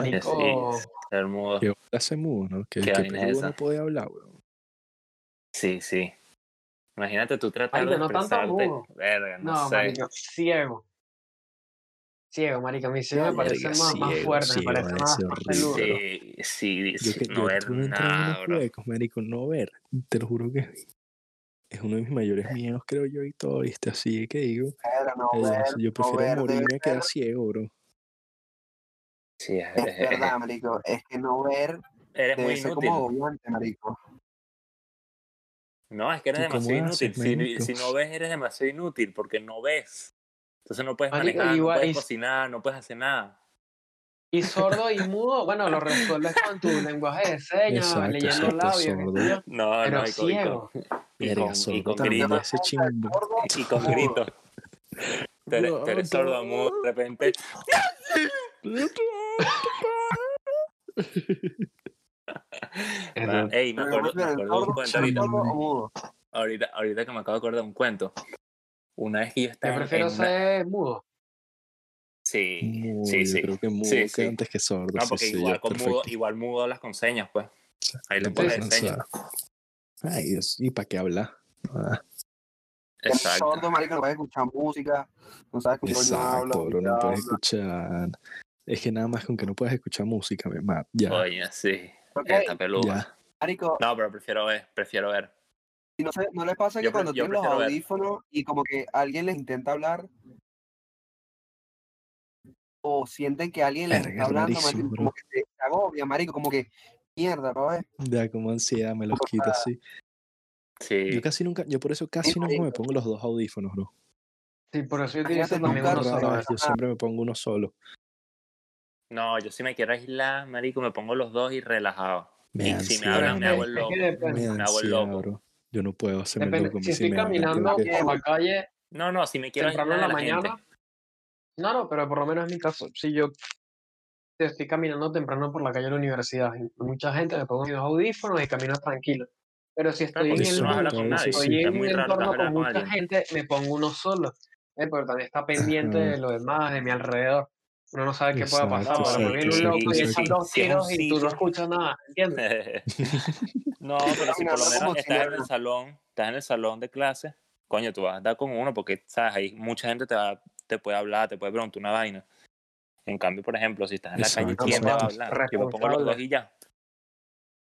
Marico, El mudo. Que hace mudo, ¿no? Que, Qué que es no puede hablar, weón. Sí, sí. Imagínate tú tratar Marico, de no tanto expresarte. mudo. Verga, no, no, sé. marico, ciego. Ciego, marico, a mí sí me parece más, más ciego, fuerte, me ciego, parece debe más, ser más peludo. Sí, sí, Yo, sí, que, no yo ver nada, bro. huecos, marico, no ver. Te lo juro que es uno de mis mayores miedos, creo yo, y todo, ¿viste? Así que digo, Pero no eh, ver, yo no prefiero ver, morirme a quedar ser- ciego, bro. Sí, es, Es es- es- verdad, marico. Es que no ver eres muy ser inútil. como agobiante, marico. No, es que eres ¿Tú cómo demasiado haces, inútil. Si, no ves, eres demasiado inútil porque no ves. Entonces no puedes Marico, manejar, igual- no puedes y- cocinar, no puedes hacer nada. Y sordo y mudo, bueno, lo resuelves con tu lenguaje de señas, Exacto, leyendo labios, No, pero no, y con, y con, ciego. y con, y sordo con gritos. ese chimbo. Sordo, Y con mudo. gritos. Tú eres sordo mudo, de repente. Man, ey, me yo acuerdo, me acuerdo de un cuento ahorita, ahorita, ahorita que me acabo de acordar de un cuento. Una vez que yo Yo estaba en- prefiero en una- ser mudo. Sí, Mudo, sí, yo sí. creo que mudo Sí, que sí. antes que sordo. No, porque sí, igual con mudo, igual mudo las conseñas, pues. Ahí le pones señas. Ay, Dios, ¿y para qué hablar? Ah, Exacto. sordo, marico, no puede escuchar música. No sabes qué coño habla. exacto, bro, no puedes escuchar. Es que nada más con que no puedes escuchar música, me mata. Ya, Oye, sí. Ok, Está peludo. ya. Marico, No, pero prefiero ver, prefiero ver. y no, sé, ¿no les pasa que Yo cuando yo tienen los ver. audífonos y como que alguien les intenta hablar o sienten que alguien les está hablando, rarísimo, marico, como que te agobia, marico, como que mierda, ¿no ves? Ya como ansiedad me los quita así. Sí. Yo casi nunca, yo por eso casi nunca me pongo los dos audífonos, bro. Sí, por eso yo ¿eh? vez, yo siempre me pongo uno solo. No, yo si me quiero aislar, marico, me pongo los dos y relajado. Me Y da si me hablan, me hago el Es loco. Me hago el loco. bro. Yo no puedo hacerme Depende. loco. Si sí estoy me caminando que- por la calle No, no, si me quiero temprano en aislar la la mañana. gente. No, no, pero por lo menos en mi caso, si yo estoy caminando temprano por la calle de la universidad, y mucha gente me pongo mis audífonos y camino tranquilo. Pero si estoy en el no con nadie. estoy Es en muy un entorno con mucha gente, me pongo uno solo. Eh, pero también está pendiente de lo demás, de mi alrededor. Uno no sabe qué pueda Exacto, pasar. Pero me exacto, un loco y exacto, echan dos tiros y tú no escuchas nada, ¿entiendes? no, pero si por lo menos estás en el salón, estás en el salón de clase, coño, tú vas a dar con uno porque, sabes, ahí mucha gente te, va, te puede hablar, te puede preguntar una vaina. En cambio, por ejemplo, si estás en la calle, Exacto, ¿quién te va a exacto. hablar? Yo me pongo los dos y ya.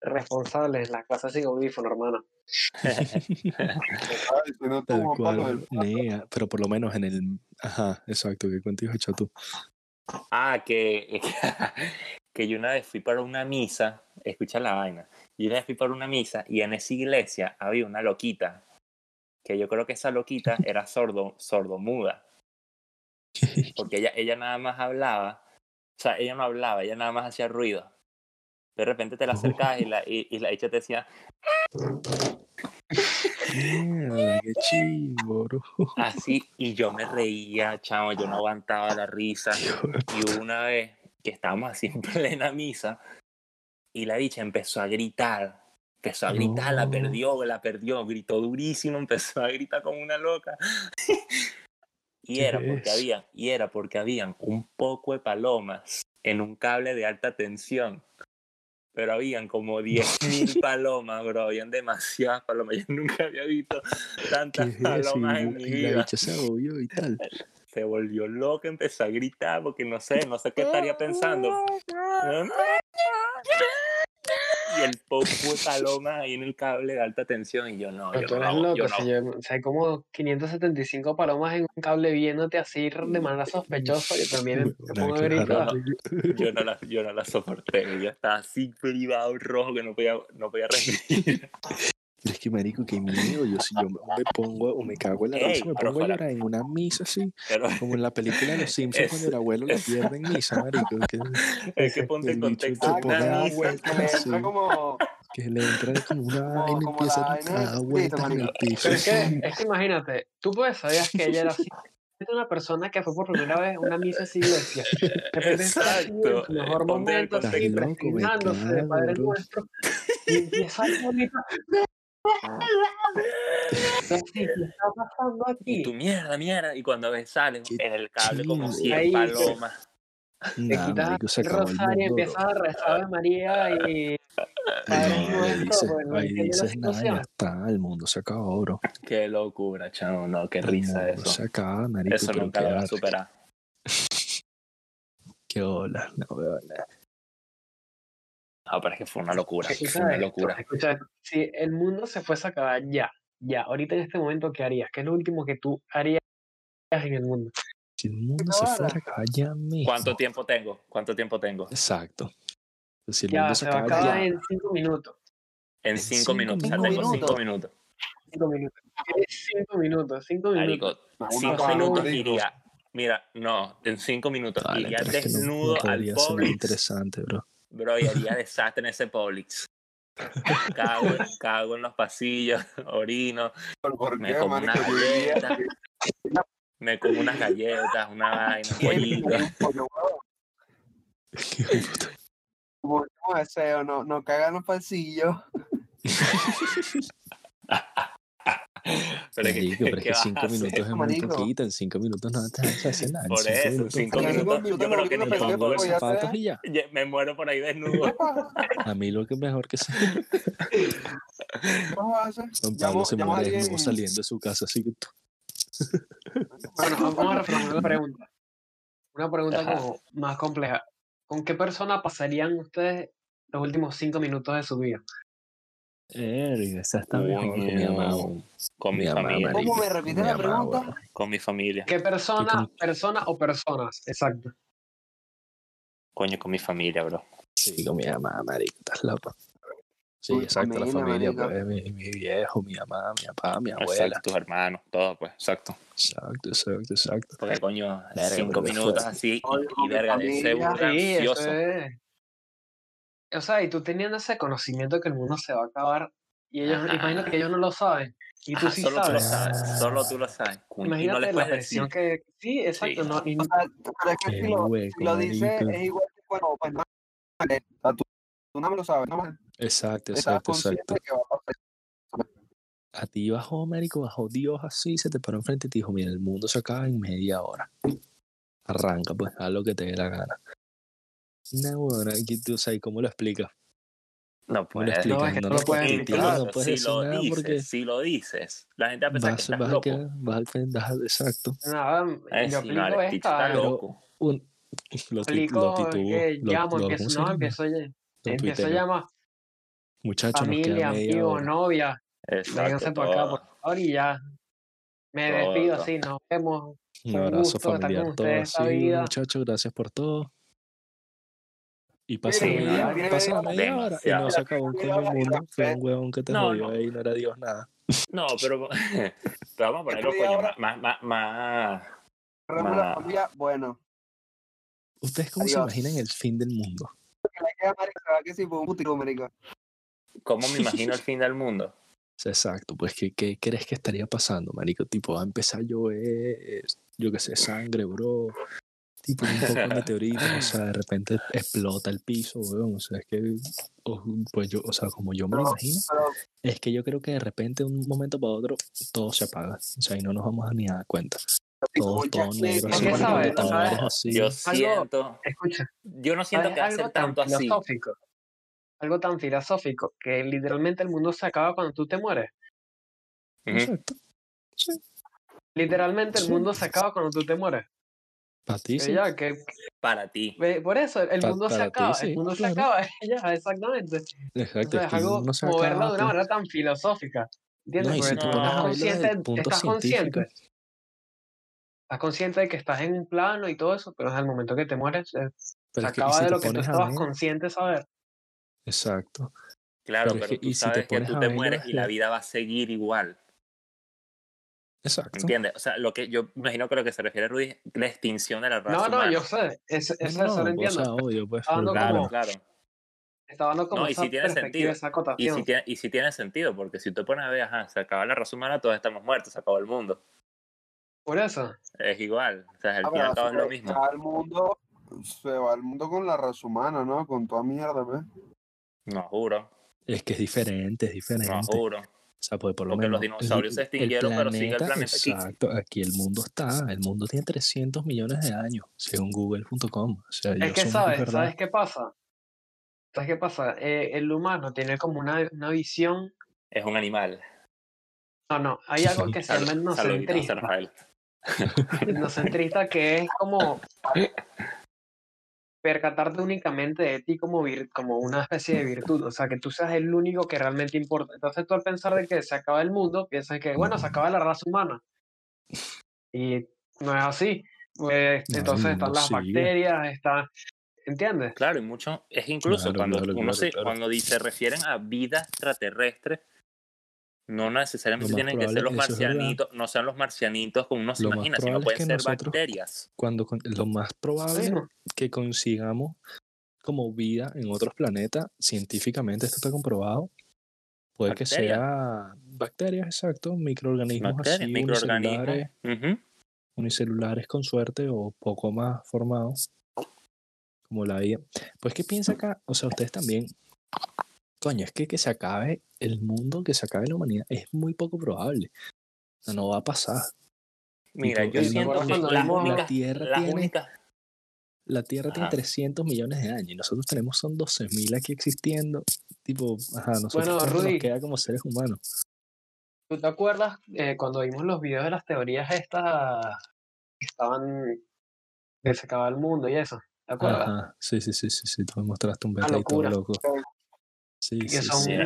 Responsable, en la clase sin audífono, tú, Tal cual, nea, pero por lo menos en el... Ajá, exacto, que contigo hecho tú. Ah, que, que yo una vez fui para una misa, escucha la vaina, yo una vez fui para una misa y en esa iglesia había una loquita, que yo creo que esa loquita era sordo, sordomuda, porque ella, ella nada más hablaba, o sea, ella no hablaba, ella nada más hacía ruido. De repente te la acercabas y la, y, y la dicha te decía, Mierda, qué chimbo, bro. así, y yo me reía, chamo, yo no aguantaba la risa. Y una vez que estábamos así en plena misa y la dicha empezó a gritar. Empezó a gritar, la perdió, la perdió, gritó durísimo, empezó a gritar como una loca. y ¿Qué era porque es? había, y era porque habían un poco de palomas en un cable de alta tensión. Pero habían como 10.000 palomas, bro. Habían demasiadas palomas. Yo nunca había visto ¿Qué tantas palomas Y, en mi y la vida bicha se agobió y tal. se volvió loca, empezó a gritar porque no sé, no sé qué estaría pensando. Y el poco de paloma ahí en el cable de alta tensión y yo no, Pero yo tú no, eres loco, yo no. si yo, o sea, hay como 575 palomas en un cable viéndote así de manera sospechosa, yo también me pongo a gritar. claro. Yo no la, yo no la soporté, yo estaba así privado rojo que no podía, no podía respirar. Pero es que, marico, qué miedo. Yo si yo me pongo o me cago en la risa, me pongo a llorar en una misa así, Pero como en la película de los Simpsons Es- cuando el abuelo le pierde en misa, marico. Que, es que ponte en contexto pone a como. que le entra como una Como- vaina y empieza la a dar vueltas en el marico. piso. Pero es que, es que imagínate, tú puedes sabías que ella era así. Es una persona que fue por primera vez a una misa iglesia. Así en Exacto, mejor momento, así, loco, de Padre. Nuestro, y empieza a. ¿qué está pasando Y aquí? tu mierda, mierda. Y cuando ves salen en el cable como chido. 100 Ahí, palomas. te Nah, quitas marico, se el rosario y mundo, empiezas a rezar Ave María y. Padre No, ahí dices, pues, no ahí dices nada, ya está, el mundo se acabó, bro. Qué locura, chamo. No, qué El risa mundo eso. se acaba, marico, Eso nunca lo va a superar. Qué hola, no veo nada. No, pero es que fue una locura. Fue una esto, locura. escucha. Si el mundo se fuese a acabar ya, ya, ahorita en este momento, ¿qué harías? ¿Qué es lo último que tú harías en el mundo? Si el mundo se fuera a acabar ya mismo. ¿Cuánto tiempo tengo? ¿Cuánto tiempo tengo? Exacto. Si el Ya, mundo se se va a acaba acabar ya. en cinco minutos. En En cinco cinco minutos. O sea, minutos. tengo cinco Cinco minutos. Cinco minutos. Cinco minutos, cinco minutos. Marico, cinco minutos iría. Mira, no, en cinco minutos Vale, iría pero es que no, no desnudo al Publix. interesante, bro. Bro, y haría desastre en ese Publix. Cago, cago en los pasillos, orino, ¿Por me como una galleta, me como unas galletas, una vaina, un pollito. último deseo, no, no cagan los pasillos. Pero es que, pero es ¿qué que cinco hacer? minutos es muy poquito. En cinco minutos no te vas a hacer nada. Por cinco eso, minutos, cinco minutos. Yo creo que Me pongo los zapatos y ya. Me muero por ahí desnudo. A mí lo que es mejor que sea. ¿Qué vas a hacer? Juan Llamo- Pablo se muere desnudo saliendo de su casa, así que tú. Bueno, vamos a reformular la pregunta. Una pregunta como más compleja. ¿Con qué persona pasarían ustedes los últimos cinco minutos de su vida? Erga, esa está mejor con mi Coño, mamá. Con mi Mi mamá, familia. ¿Cómo me repites Mi la pregunta? Con mi familia. ¿Qué persona, con- persona o personas? Exacto. Coño, con mi familia, bro. Sí, con mi mamá, marico, estás loco. Sí, exacto, la familia, pues, mi, mi viejo, mi mamá, mi papá, mi abuela. Exacto, tus hermanos, todo, pues, exacto. Exacto, exacto, exacto. Porque, coño, Verga, cinco minutos así Oye, y, y mi verga, Sí, eso ansioso. es. O sea, y tú teniendo ese conocimiento de que el mundo se va a acabar, y ellos, Ajá. imagínate que ellos no lo saben, y tú Ajá, sí solo tú lo sabes. sabes, solo tú lo sabes. No Imagínate la presión que. Sí, exacto. Sí. No, y O sea, pero es que si lo, hueco, si lo dices, marico. es igual que bueno, pues no. O sea, tú, tú no me lo sabes, no me Exacto, exacto, exacto. a. A ti bajó, marico, bajó Dios así, se te paró enfrente y te dijo, mira, el mundo se acaba en media hora. Arranca, pues, haz lo que te dé la gana. No, bueno, aquí tú sabes cómo lo explicas. No ¿Cómo lo puedes. No, es que No, no lo puedes explicar, no puedes si decir lo nada dices, porque si lo dices, la gente va a pensar que vas, estás vas a loco. quedar, vas a pensar, exacto. nada, Eh, yo no, aplico está esta. Pero- loco. Un, lo, Aplico lo titubó, que lo- llamo, lo- empiezo, ¿cómo se no, empiezo, empiezo a llamar Muchachos, familia, amigo, hora. novia, vénganse para acá, por favor, y ya. Me despido Todo. así, nos vemos. Un un abrazo gusto estar con familiar, todo así, muchachos, gracias por todo. Y pasa Sí, la media, media hora y no se acabó un coño el mundo. Fue un huevón que te No, jodió no. ahí, no era Dios nada. No, pero, pero vamos a ponerlo coño, más, más, más, familia, bueno. ¿Ustedes cómo se imaginan el fin del mundo? ¿Cómo me imagino el fin del mundo? Exacto, pues ¿qué, ¿qué crees que estaría pasando, marico? Tipo, va a empezar a llover, yo qué sé, sangre, bro. Tipo, un poco de meteoritos, o sea, de repente explota el piso, weón. O sea, es que, o- pues yo, o sea, como yo me lo imagino, es que yo creo que de repente, de un momento para otro, todo se apaga. O sea, y no nos vamos a ni a dar cuenta. Todo, todo negro, así. Yo Algo- siento, Escucha, yo no siento ¿sabes que va a ser algo tan tanto así. filosófico? Algo tan filosófico que literalmente el mundo se acaba cuando tú te mueres. Exacto. Sí, Literalmente el Sí. mundo se acaba cuando tú te mueres. Para ti que, Para ti. por eso el Pa- mundo se ti, acaba, sí, el mundo claro. se acaba, ya, exactamente. Exacto, Entonces, es algo mundo no se moverlo acaba, de una pues. manera tan filosófica. ¿Entiendes? No, y Porque si tú te pones estás consciente, estás consciente, estás consciente de que estás en un plano y todo eso, pero el momento que te mueres, se acaba si de lo que tú estabas ver, consciente de saber. exacto. Claro, Pero es pero que, tú si sabes que tú te mueres y la vida va a seguir igual. Exacto. ¿Entiendes? O sea, lo que yo imagino que lo que se refiere Rudy es la extinción de la raza No, no, humana. yo sé, es, es No, eso, no, lo no, o entiendo. sea, obvio, pues. Claro, como- claro. Está dando como No, y esa si tiene sentido. esa Y si, tiene, y si tiene sentido, porque si tú pones a ver, ajá, se acaba la raza humana, todos estamos muertos, se acabó el mundo. Por eso. Es igual. O sea, Ah, fin al cabo es se- lo Se mismo. va mundo, se va al mundo con la raza humana, ¿no? Con toda mierda, ¿ves? No juro, Es que es diferente, es no diferente. juro. O sea, pues por lo Porque los menos. dinosaurios se extinguieron, pero sigue el planeta aquí. Exacto, aquí el mundo está. El mundo tiene 300 millones de años, según google.com. O sea, Es que sabes, verdad. ¿sabes qué pasa? ¿Sabes qué pasa? Eh, el humano tiene como una, una visión. Es un animal. No, no, hay algo que se llama etnocentrista. Etnocentrista que es como percatarte únicamente de ti como, vir- como una especie de virtud, o sea, que tú seas el único que realmente importa. Entonces tú al pensar de que se acaba el mundo, piensas que, bueno, se acaba la raza humana. Y no es así. Pues, No, entonces están las sigue. bacterias, está... ¿Entiendes? Claro, y mucho, es incluso Claro, cuando claro, uno claro, se, cuando se refieren a vida extraterrestre, no necesariamente tienen que ser los marcianitos, no sean los marcianitos como uno se Lo imagina, sino es pueden que ser nosotros- bacterias. Cuando con- lo más probable Sí, que consigamos como vida en otros planetas, científicamente esto está comprobado. Puede que sea bacterias, exacto, microorganismos Bacterias, así, microorganismos. unicelulares, unicelulares con suerte o poco más formados, como la vida. Pues que piensa acá, o sea, ustedes también, coño, es que que se acabe el mundo, que se acabe la humanidad, es muy poco probable. O sea, no va a pasar. Mira, yo siento que la Tierra tiene- únicas La Tierra tiene Ajá. 300 millones de años y nosotros tenemos son 12.000 aquí existiendo. Tipo, ajá, nosotros Bueno, ¿cuánto nos Rudy. queda como seres humanos. ¿Tú te acuerdas eh, cuando vimos los videos de las teorías estas que estaban que se acaba el mundo y eso? ¿Te acuerdas? Ajá, sí, sí, sí, sí, sí, tú me mostraste un beta y todo loco. Sí, Que sí, son sí,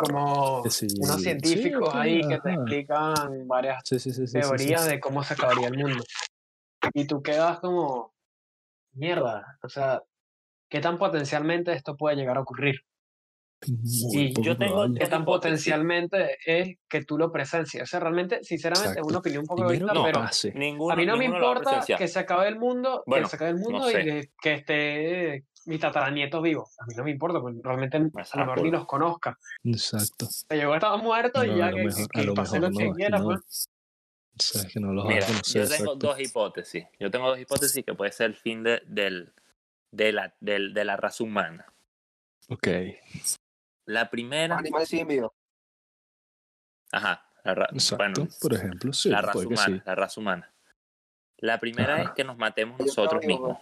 como Que sí, unos científicos ahí que te explican varias Sí, sí, sí, sí, sí, sí. teorías de cómo se acabaría el mundo. Y tú quedas como, mierda, o sea, ¿qué tan potencialmente esto puede llegar a ocurrir? Muy Y yo tengo-. ¿Qué tan potencialmente es que tú lo presencias? O sea, realmente, sinceramente, es una opinión un poco egoísta, que pero pase. ninguno, a mí no me importa que se acabe el mundo, Bueno, que se acabe el mundo sé. y que, que esté mis tataranietos vivos. A mí no me importa, porque realmente a lo mejor ni los conozca. Exacto. Se llegó a estar muerto No, y ya lo que, mejor- que a lo que no, quiera, pues. O sea, es que no los Mira, yo tengo exacto. dos hipótesis. Yo tengo dos hipótesis que puede ser el fin de, del, de, la, del- de la raza humana. Ok. La primera, animales siguen vivos. ajá, la ra- Exacto. bueno, Por ejemplo, sí, la raza humana, sí. la raza humana. La primera es que nos matemos nosotros mismos.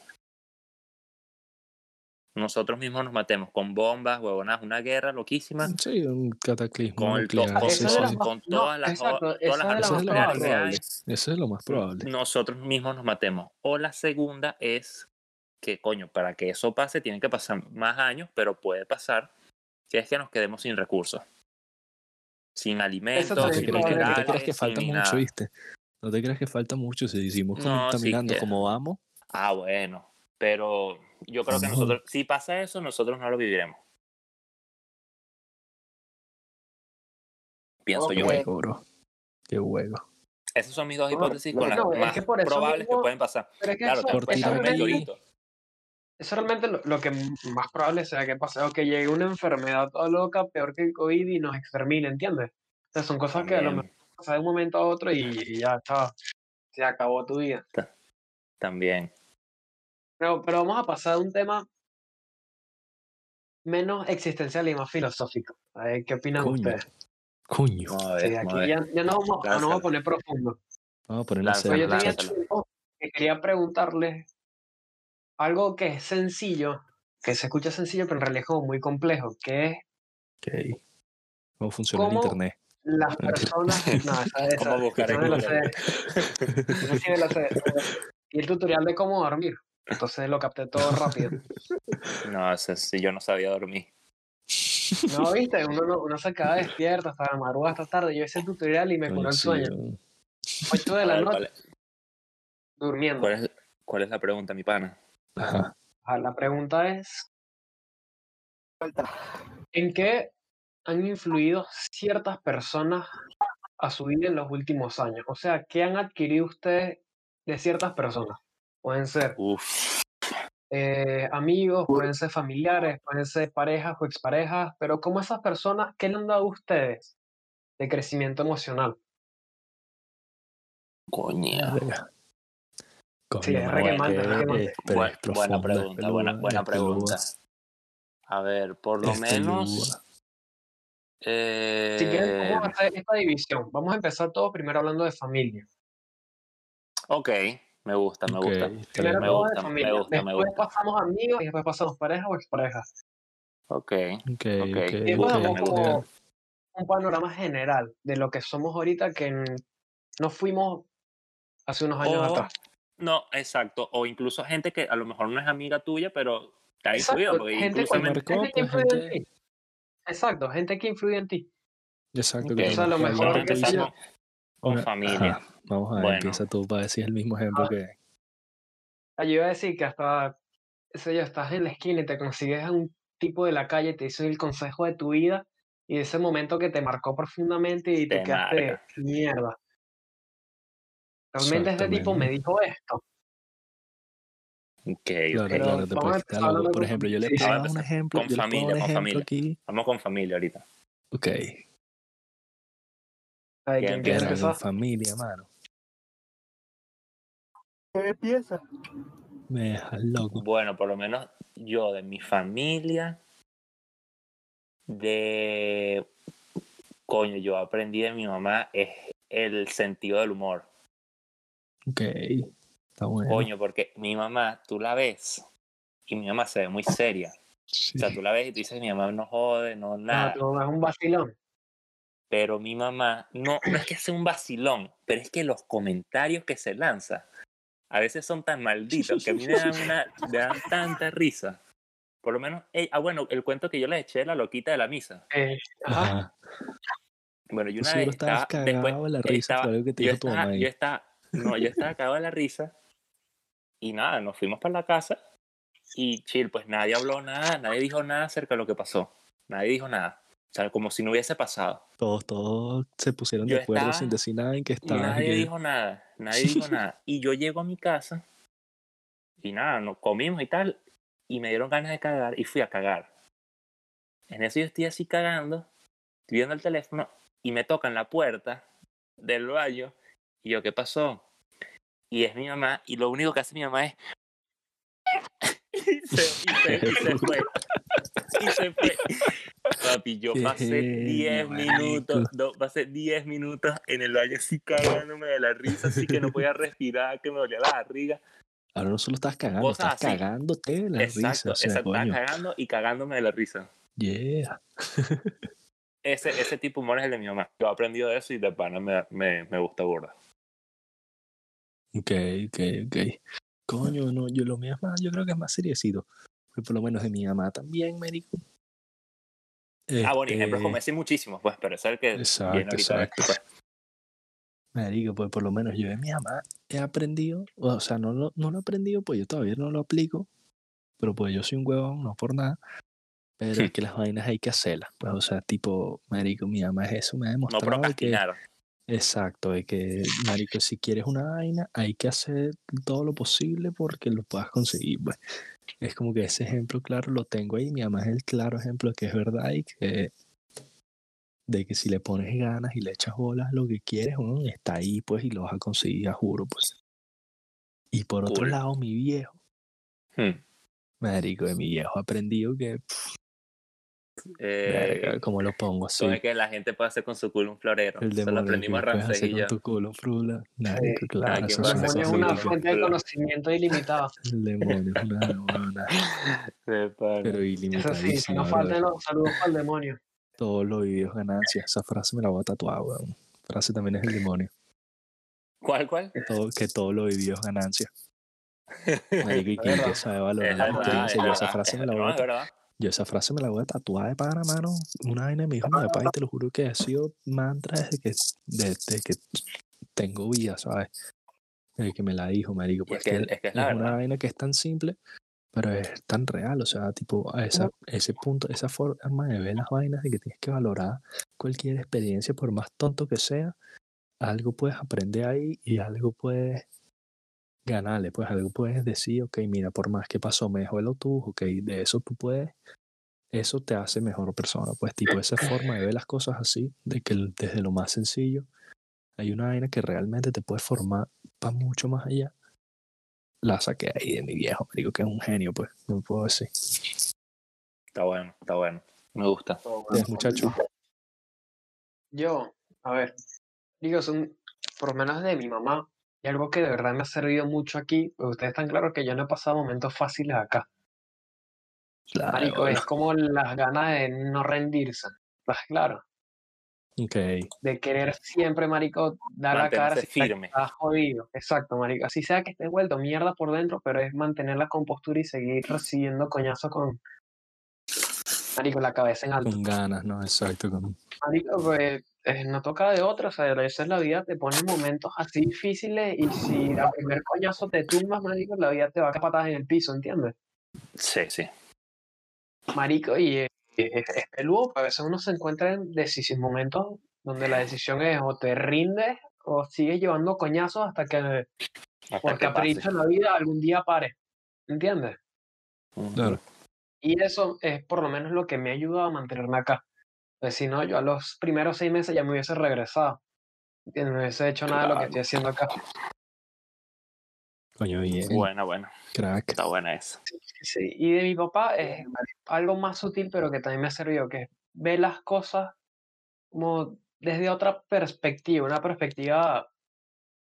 Nosotros mismos nos matemos con bombas, huevonas, una guerra loquísima, Sí, un cataclismo con, el to- nuclear. con, sí, de sí, sí. con no, todas las, exacto, todas las armas las Eso más es lo más nucleares que probable. hay. Eso es lo más probable. nosotros mismos nos matemos. O la segunda es que, coño, para que eso pase tienen que pasar más años, pero puede pasar, que es que nos quedemos sin recursos. Sin alimentos, también ¿No te sin es crees que, no te minerales, crees que falta mucho, nada. viste? No te crees que falta mucho si seguimos No, sí contaminando que- como vamos. Ah, bueno. Pero yo creo que No. nosotros, si pasa eso, nosotros no lo viviremos. Pienso yo. Qué huevo, bro. Qué huevo. Esas son mis dos hipótesis con las no, es más que probables que pueden pasar. Pero es que Claro, eso, te por puede eso realmente, meteorito. eso realmente lo, lo que más probable sea que pase, o que llegue una enfermedad toda loca, peor que el COVID y nos extermine, ¿entiendes? O sea, son cosas que a lo mejor pasa de un momento a otro y, y ya está, se acabó tu vida. también. Pero, pero vamos a pasar a un tema menos existencial y más filosófico. A ver, ¿qué opinan Coño. ustedes? Coño. Sí, aquí ya, ya nos, vamos, nos vamos a poner profundo. Vamos a Lánzala, Pero serio, yo tenía tiempo que quería preguntarles algo que es sencillo, que se escucha sencillo, pero en realidad es como muy complejo, que es. ¿Cómo funciona el internet? las personas... No, esa, esa, ¿Cómo buscar esa en la Google? la. Y el tutorial de cómo dormir. Entonces lo capté todo rápido. No, ese sí, yo no sabía dormir. No, viste, uno, no- uno se queda despierto hasta la madrugada, hasta tarde. Yo hice el tutorial y me curó el sueño. yo- 8 de la ver, noche ¿cuál, es, durmiendo. cuál es- cuál es la pregunta, mi pana? Ajá. Ah, La pregunta es. ¿en qué han influido ciertas personas a su vida en los últimos años? O sea, ¿qué han adquirido ustedes de ciertas personas? Pueden ser Uf, eh, amigos, pueden ser familiares, pueden ser parejas o exparejas, pero ¿cómo esas personas, qué le han dado a ustedes de crecimiento emocional? Coño, Sí, es mano, re es quemante, que- es quemante. eh, pero Buen- es buena pregunta, buena, pregunta. A ver, por lo menos pelúa. Si quieres, Eh, vamos a hacer esta división. Vamos a empezar todo primero hablando de familia. ok, me gusta, me gusta. Primero me gusta, de me gusta, me después gusta. pasamos amigos y después pasamos pareja o exparejas. Ok, Ok, Ok. Y como gusta. un panorama general de lo que somos ahorita que no fuimos hace unos años O- atrás. no, exacto. O incluso gente que a lo mejor no es amiga tuya, pero te ha influido. Exacto, Porque gente, incluso que pues, influye en ti. Exaco, gente que influye en ti. Exacto, Ok, que O sea, a lo mejor con, familia. ajá, Vamos a ver, Bueno. empieza tú para decir el mismo ejemplo Ah. que. Ah, Yo iba a decir que hasta, sé yo, estás en la esquina y te consigues a un tipo de la calle y te dice el consejo de tu vida y ese momento que te marcó profundamente y te, Te quedaste marca. mierda. Realmente este tipo me dijo esto. Ok, Claro, ok. Pero claro, te vamos a hablando Por ejemplo, yo les sí, dar un ejemplo. con familia, con familia. aquí. Vamos con familia ahorita. Ok. A ver, Bien, ¿quién empezar? con familia, mano. Empieza. Me dejas loco. Bueno, por lo menos yo de mi familia, de coño, yo aprendí de mi mamá es el sentido del humor. Ok. Está bueno. Coño, porque mi mamá, tú la ves y mi mamá se ve muy seria. Sí. O sea, tú la ves y tú dices, mi mamá no jode, no nada. tu mamá es un vacilón. Pero mi mamá, no, no es que sea un vacilón, pero es que los comentarios que se lanza a veces son tan malditos que a mí me dan, una, me dan tanta risa. Por lo menos, ella- ah, bueno, el cuento que yo les eché de la loquita de la misa. Eh, ajá. Bueno, yo una vez estaba, después, de la risa estaba- por algo que te yo dijo tu estaba, mamá. ahí. yo estaba, no, yo estaba cagado de la risa y nada, nos fuimos para la casa y chill, pues nadie habló nada, nadie dijo nada acerca de lo que pasó, nadie dijo nada, o sea, como si no hubiese pasado. Todos, todos se pusieron Yo de acuerdo estaba- sin decir nada en que estaban. nadie dijo nada, nadie dijo nada. Y yo llego a mi casa y nada, nos comimos y tal, y me dieron ganas de cagar y fui a cagar. En eso yo estoy así cagando, estoy viendo el teléfono y me tocan la puerta del baño y yo, ¿qué pasó? Y es mi mamá y lo único que hace mi mamá es... y, se, y, se, y se fue. Y se fue. Papi, yo pasé 10 genio, minutos, no, pasé 10 minutos en el baño así cagándome de la risa, así que no podía respirar, que me dolía la barriga. Ahora no solo estás cagando, Cosas estás así. cagándote de la exacto, risa. O sea, exacto, coño. cagando y cagándome de la risa. Yeah. Ese, ese tipo de humor es el de mi mamá. Yo he aprendido de eso y de pana me, me, me gusta burda. Ok, ok, ok. Coño, no, yo lo mío es más, yo creo que es más seriecito. Pues por lo menos de mi mamá también, médico. Ah, bueno, y ejemplos Este, como ese muchísimos, pues, pero es el que Exacto, viene ahorita. exacto. esto, pues. Marico, pues por lo menos yo de mi mamá he aprendido, o sea, no lo, no lo he aprendido, pues yo todavía no lo aplico, pero pues yo soy un huevón, no por nada, pero es que las vainas hay que hacerlas, pues, o sea, tipo, marico, mi mamá es eso, me ha No demostrado de que. Exacto, de que, marico, si quieres una vaina, hay que hacer todo lo posible porque lo puedas conseguir, pues. Es como que ese ejemplo, claro, lo tengo ahí, mi mamá es el claro ejemplo de que es verdad y que de que si le pones ganas y le echas bolas lo que quieres, weón, está ahí, pues, y lo vas a conseguir, a juro, pues. Y por otro lado, mi viejo, Hmm. marico, de mi viejo aprendido que, pff, Eh, verga, ¿cómo lo pongo así? Todo es que la gente puede hacer con su culo un florero. El Se lo demonio aprendimos Rancés y con tu culo, frula. Claro, ¿quién a El hacer cosas demonio es una fuente de conocimiento ilimitada. El demonio es una huevona, De pana. pero Eso sí, si ilimitadísima, no brother. faltan los saludos para el demonio. Todos los videos ganancias. Esa frase me la voy a tatuar, weón. Frase también es el demonio. ¿Cuál, cuál? Todo, que todos los videos ganancias. Marico, y verdad. que sabe valorar esa frase me la voy a verdad. Yo esa frase me la voy a tatuar de pana, mano. Una vaina me dijo mi papá y te lo juro que ha sido mantra desde que, desde que tengo vida, ¿sabes? Desde que me la dijo, marico. Y Pues es que- es que es la una vaina que es tan simple, pero es tan real. O sea, tipo, a esa, ese punto, esa forma de ver las vainas de que tienes que valorar cualquier experiencia, por más tonto que sea, algo puedes aprender ahí y algo puedes ganarle, pues algo puedes decir, ok, mira, por más que pasó, me dejó el autobús, ok, de eso tú puedes, eso te hace mejor persona, pues tipo esa forma de ver las cosas así, de que desde lo más sencillo hay una vaina que realmente te puede formar para mucho más allá. La saqué ahí de mi viejo, digo que es un genio, pues, no puedo decir. Está bueno, está bueno. Me gusta. Muchachos, yo, a ver, digo, son por lo menos de mi mamá, y algo que de verdad me ha servido mucho aquí, porque ustedes están claros que yo no he pasado momentos fáciles acá. Claro, Marico, es como las ganas de no rendirse. ¿Estás claro? Ok. De querer siempre, marico, dar la cara si firme. estás jodido. Exacto, marico. Así sea que estés vuelto mierda por dentro, pero es mantener la compostura y seguir recibiendo coñazo con, marico, la cabeza en alto. Con ganas, ¿no? Exacto. Con... Marico, pues eh, no toca de otra, o sea, a veces la vida te pone momentos así difíciles y si al primer coñazo te tumbas, marico, la vida te va a patadas en el piso, ¿entiendes? Sí, sí. Marico, y eh, es, es peludo, a veces uno se encuentra en momentos donde la decisión es o te rindes o sigues llevando coñazos hasta que Hasta por capricho en la vida algún día pare, ¿entiendes? Claro. Y eso es por lo menos lo que me ha ayudado a mantenerme acá. Pues si no, yo a los primeros seis meses ya me hubiese regresado. No hubiese hecho nada de lo que estoy haciendo acá. Coño, bien. Buena, buena. Crack. Está buena esa. Sí, y de mi papá es algo más sutil, pero que también me ha servido, que es ver las cosas como desde otra perspectiva, una perspectiva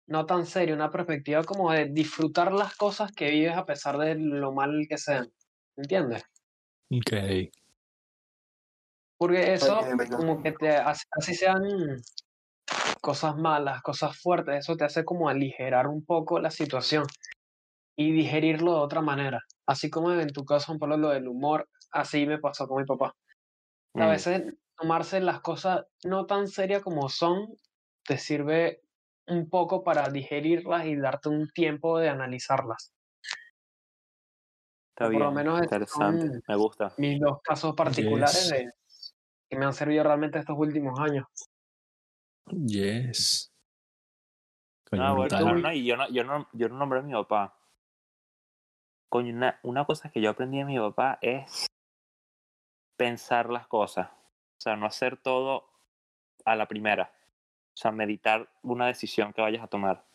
no tan seria, una perspectiva como de disfrutar las cosas que vives a pesar de lo mal que sean. ¿Entiendes? Ok. Porque eso, como que te hace, así sean cosas malas, cosas fuertes, eso te hace como aligerar un poco la situación y digerirlo de otra manera. Así como en tu caso, por lo del humor, así me pasó con mi papá. A Mm. veces tomarse las cosas no tan serias como son, te sirve un poco para digerirlas y darte un tiempo de analizarlas. Está por lo bien. menos Interesante. son- Me gusta. Mis dos casos particulares Yes. de, que me han servido realmente estos últimos años. Yes. Coño, Ah, bueno, no, no, y yo no, yo no, yo no nombré a mi papá. Coño, una, una cosa que yo aprendí de mi papá es pensar las cosas. O sea, no hacer todo a la primera. O sea, meditar una decisión que vayas a tomar.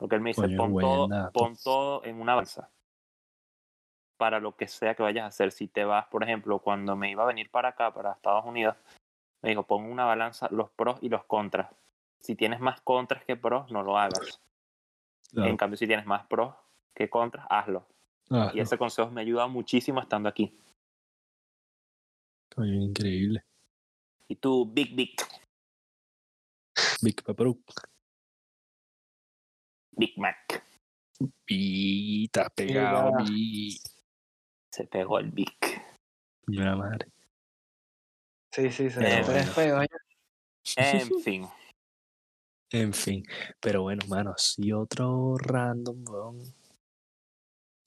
Lo que él me dice, Coño, pon todo, dato. pon todo en una balanza. Para lo que sea que vayas a hacer. Si te vas, por ejemplo, cuando me iba a venir para acá, para Estados Unidos, me dijo, pon una balanza los pros y los contras. Si tienes más contras que pros, no lo hagas. Claro. En cambio, si tienes más pros que contras, hazlo. Ah, Y ese consejo me ayuda muchísimo estando aquí. Increíble. Y tú, Big Big, Big Paparu. Big Mac. Y está pegado. Se pegó el Big. Coño, la madre. Sí, sí, se Eh, me bueno. feo. ¿eh? En fin. En fin. Pero bueno, mano, así otro random, weón.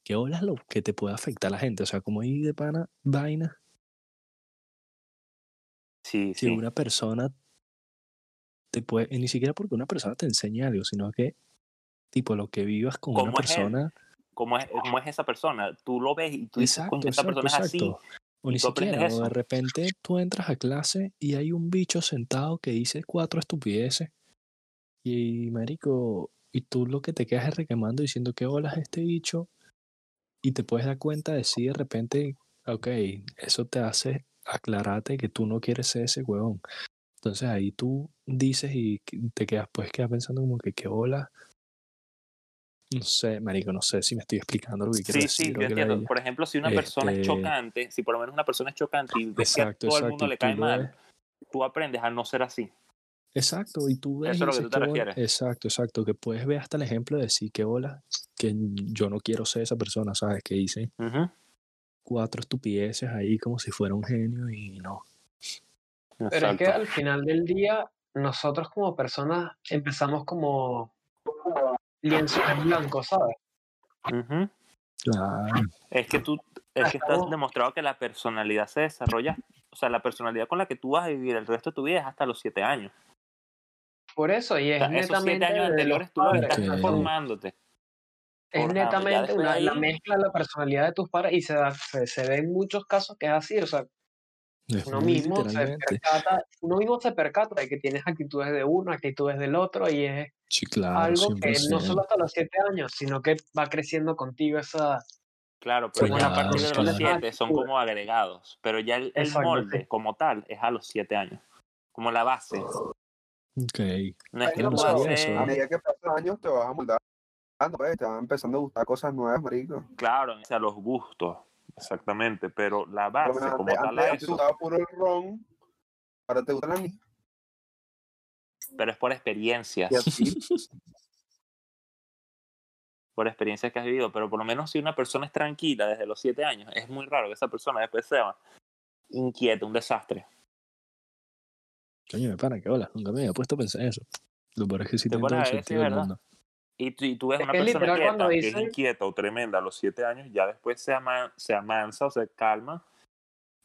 ¿Qué olas lo que te puede afectar a la gente? O sea, como hay de pana vaina. Sí, Si sí. una persona te puede, y ni siquiera porque una persona te enseñe algo, sino que, tipo, lo que vivas con una persona. ¿Cómo es, ¿Cómo es esa persona? Tú lo ves y tú dices, Exacto, esa exacto, persona es así. exacto. O y ni siquiera, o de repente tú entras a clase y hay un bicho sentado que dice cuatro estupideces. Y, marico, y tú lo que te quedas es requemando diciendo que hola es este bicho. Y te puedes dar cuenta de si de repente, ok, eso te hace aclararte que tú no quieres ser ese huevón. Entonces ahí tú dices y te quedas, pues quedas pensando como que qué hola. No sé, marico, no sé si me estoy explicando lo que quiero Sí, sí, decir. yo o qué entiendo. Por ejemplo, si una persona es Este- chocante, si por lo menos una persona es chocante y ves que a Exacto, todo el mundo le cae mal, ves- tú aprendes a no ser así. Exacto, y tú ves Eso es lo que tú te refieres. Exacto, exacto, que puedes ver hasta el ejemplo de decir que hola, que yo no quiero ser esa persona, ¿sabes? Que dice Ujú. cuatro estupideces ahí como si fuera un genio y no. Pero es que al final del día, nosotros como personas empezamos como lienzo en blanco, ¿sabes? Es que tú, es que estás Estamos- demostrado que la personalidad se desarrolla, o sea, la personalidad con la que tú vas a vivir el resto de tu vida es hasta los siete años. Por eso, y O es sea, esos siete netamente años de los anteriores tú estás formándote. es netamente una, la mezcla de la personalidad de tus padres y se, da, se, se ve en muchos casos que es así, o sea, uno mismo se percata, uno mismo se percata de que tienes actitudes de uno, actitudes del otro, y es Sí, claro, algo que no 100%. solo hasta los siete años, sino que va creciendo contigo esa... Claro, pero ya a partir de los claro. siete son como agregados, pero ya el, molde como tal es a los siete años. como la base. Ok. No es que haces- eso, A ¿no? medida que pasan los años te vas amoldando, pues, te van empezando a gustar cosas nuevas, marico. claro, o sea, los gustos, exactamente, pero la base como antes, tal antes, a antes te eso, gustaba puro el ron, ahora te gusta la niña. pero es por experiencias, por experiencias que has vivido, pero por lo menos si una persona es tranquila desde los siete años, es muy raro que esa persona después sea inquieta, un desastre. Coño, me para, que hola. Nunca me había puesto a pensar en eso. Lo peor es que sí Te tiene todo pones el sentido del mundo. Y tú, y tú ves Es una que es persona literal quieta, que es inquieta o tremenda a los siete años, ya después se, ama, se amansa o se calma,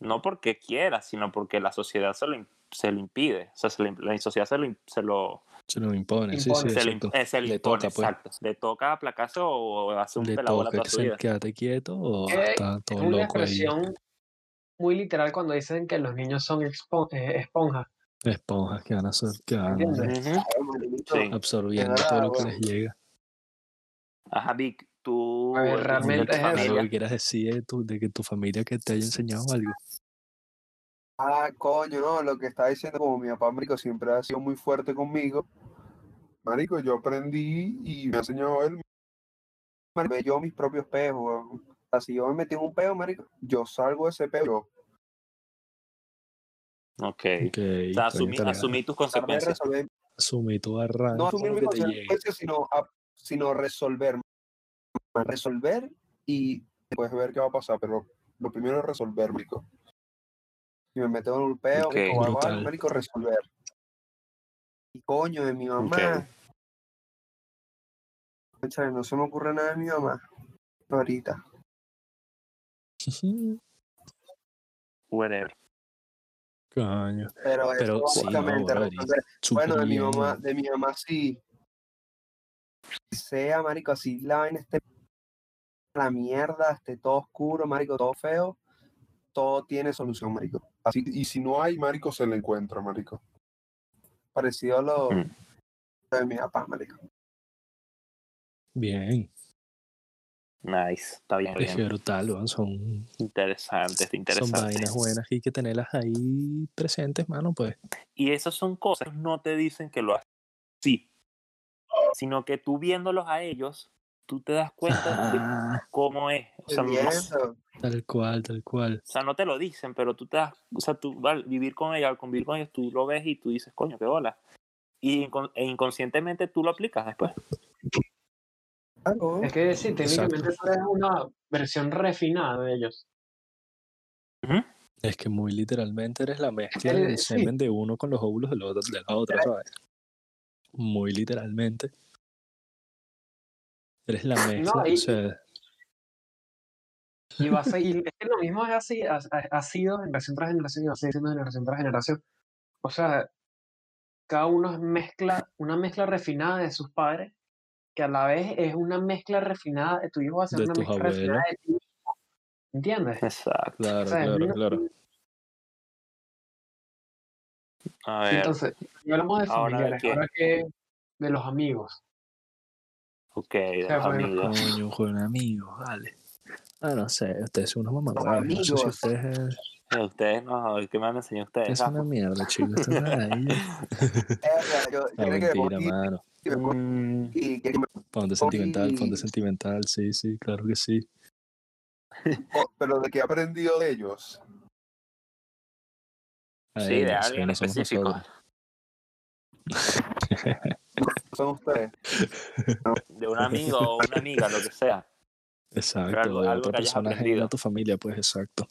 no porque quiera, sino porque la sociedad se lo, se lo impide. O sea, se le- la sociedad se lo, se lo, Se lo impone, sí, Impone. sí, se lo exacto. im- eh, se Le impone, toca, pues. exacto. Le toca aplacarse o hacer un Le pelabola toca toda su se vida. quédate quieto o Que está Es todo una loco ahí. expresión muy literal cuando dicen que los niños son eh, esponjas. Esponjas que van a, ser- que van marico, Sí. absorbiendo Es todo lo que les llega. Ajá, Vic, tú A ver, realmente es eso. Familia, que quieras decir de, tu- de que tu familia que te haya enseñado algo. Ah, coño, no, lo que estaba diciendo, como mi papá, marico, siempre ha sido muy fuerte conmigo. Marico, yo aprendí y me ha enseñado él. Marico, yo mis propios peos, weón. O sea, si yo me metí en un peo, marico, yo salgo de ese peo. Yo ok. Ok, O sea, asumí, tus consecuencias. Asumí tu arranque no asumir lo mis consecuencias, sino, a- sino resolver. Resolver y después ver qué va a pasar, pero lo primero es resolver, marico. Si me meto en un peo, Ok. marico, o algo, Brutal. marico, resolver. Y coño, de mi mamá. Cónchale, no se me ocurre nada de mi mamá. Ahorita. Whatever. Coño. Pero, Pero eso sí, no, básicamente resolver. súper Bueno, de mi mamá, de mi mamá sí. Sea, marico, así la vaina esté la mierda, esté todo oscuro, marico, todo feo. Todo tiene solución, marico. Así, y si no hay, marico, se le encuentra, marico. Parecido a lo Mm. de mi papá, marico. Bien. Nice. Está bien, Es bien. brutal, weón, Son, Interesante, está son interesante. vainas buenas y hay que tenerlas ahí presentes, mano, pues. Y esas son cosas, no te dicen que lo haces sí, sino que tú viéndolos a ellos, tú te das cuenta de Ah, cómo es. O sea, no, tal cual, tal cual. o sea, no te lo dicen, pero tú te das, o sea, tú al vivir con ellos, al convivir con ellos, tú lo ves y tú dices, coño, qué bola. Y e inconscientemente tú lo aplicas después. Es que sí, técnicamente tú eres una versión refinada de ellos. Es que muy literalmente eres la mezcla del sí. semen de uno con los óvulos de la otra, de la otra, ¿sabes? Muy literalmente. Eres la mezcla, y- o sea, Y va a seguir, es que lo mismo es así, ha, ha- sido generación tras generación y va a seguir siendo generación tras generación. O sea, cada uno es mezcla, una mezcla refinada de sus padres, que a la vez es una mezcla refinada de tu hijo, va a ser una mezcla refinada abuelos. de ti. ¿Entiendes? Exacto. claro, O sea, claro, claro. A ver, Entonces, ya hablamos de Ahora, ¿de familiares, ahora que de los amigos. ok, de sea, los bueno, amigos. Coño, con amigos, vale. Ah, no sé, ustedes son unos mamagüevos. No sé si ustedes. Eh, Ustedes no, ¿qué me han enseñado ustedes? Es una mierda, chicos. Ustedes ahí. Eh, yo, mentira, mano. Mm, Ponte sentimental, ponte Oye. sentimental. Sí, sí, claro que sí. Oh, pero de que he aprendido de ellos. Sí, de alguien específico. son ustedes. de un amigo o una amiga, lo que sea. Exacto, algo- de algo otra persona a tu familia, pues exacto.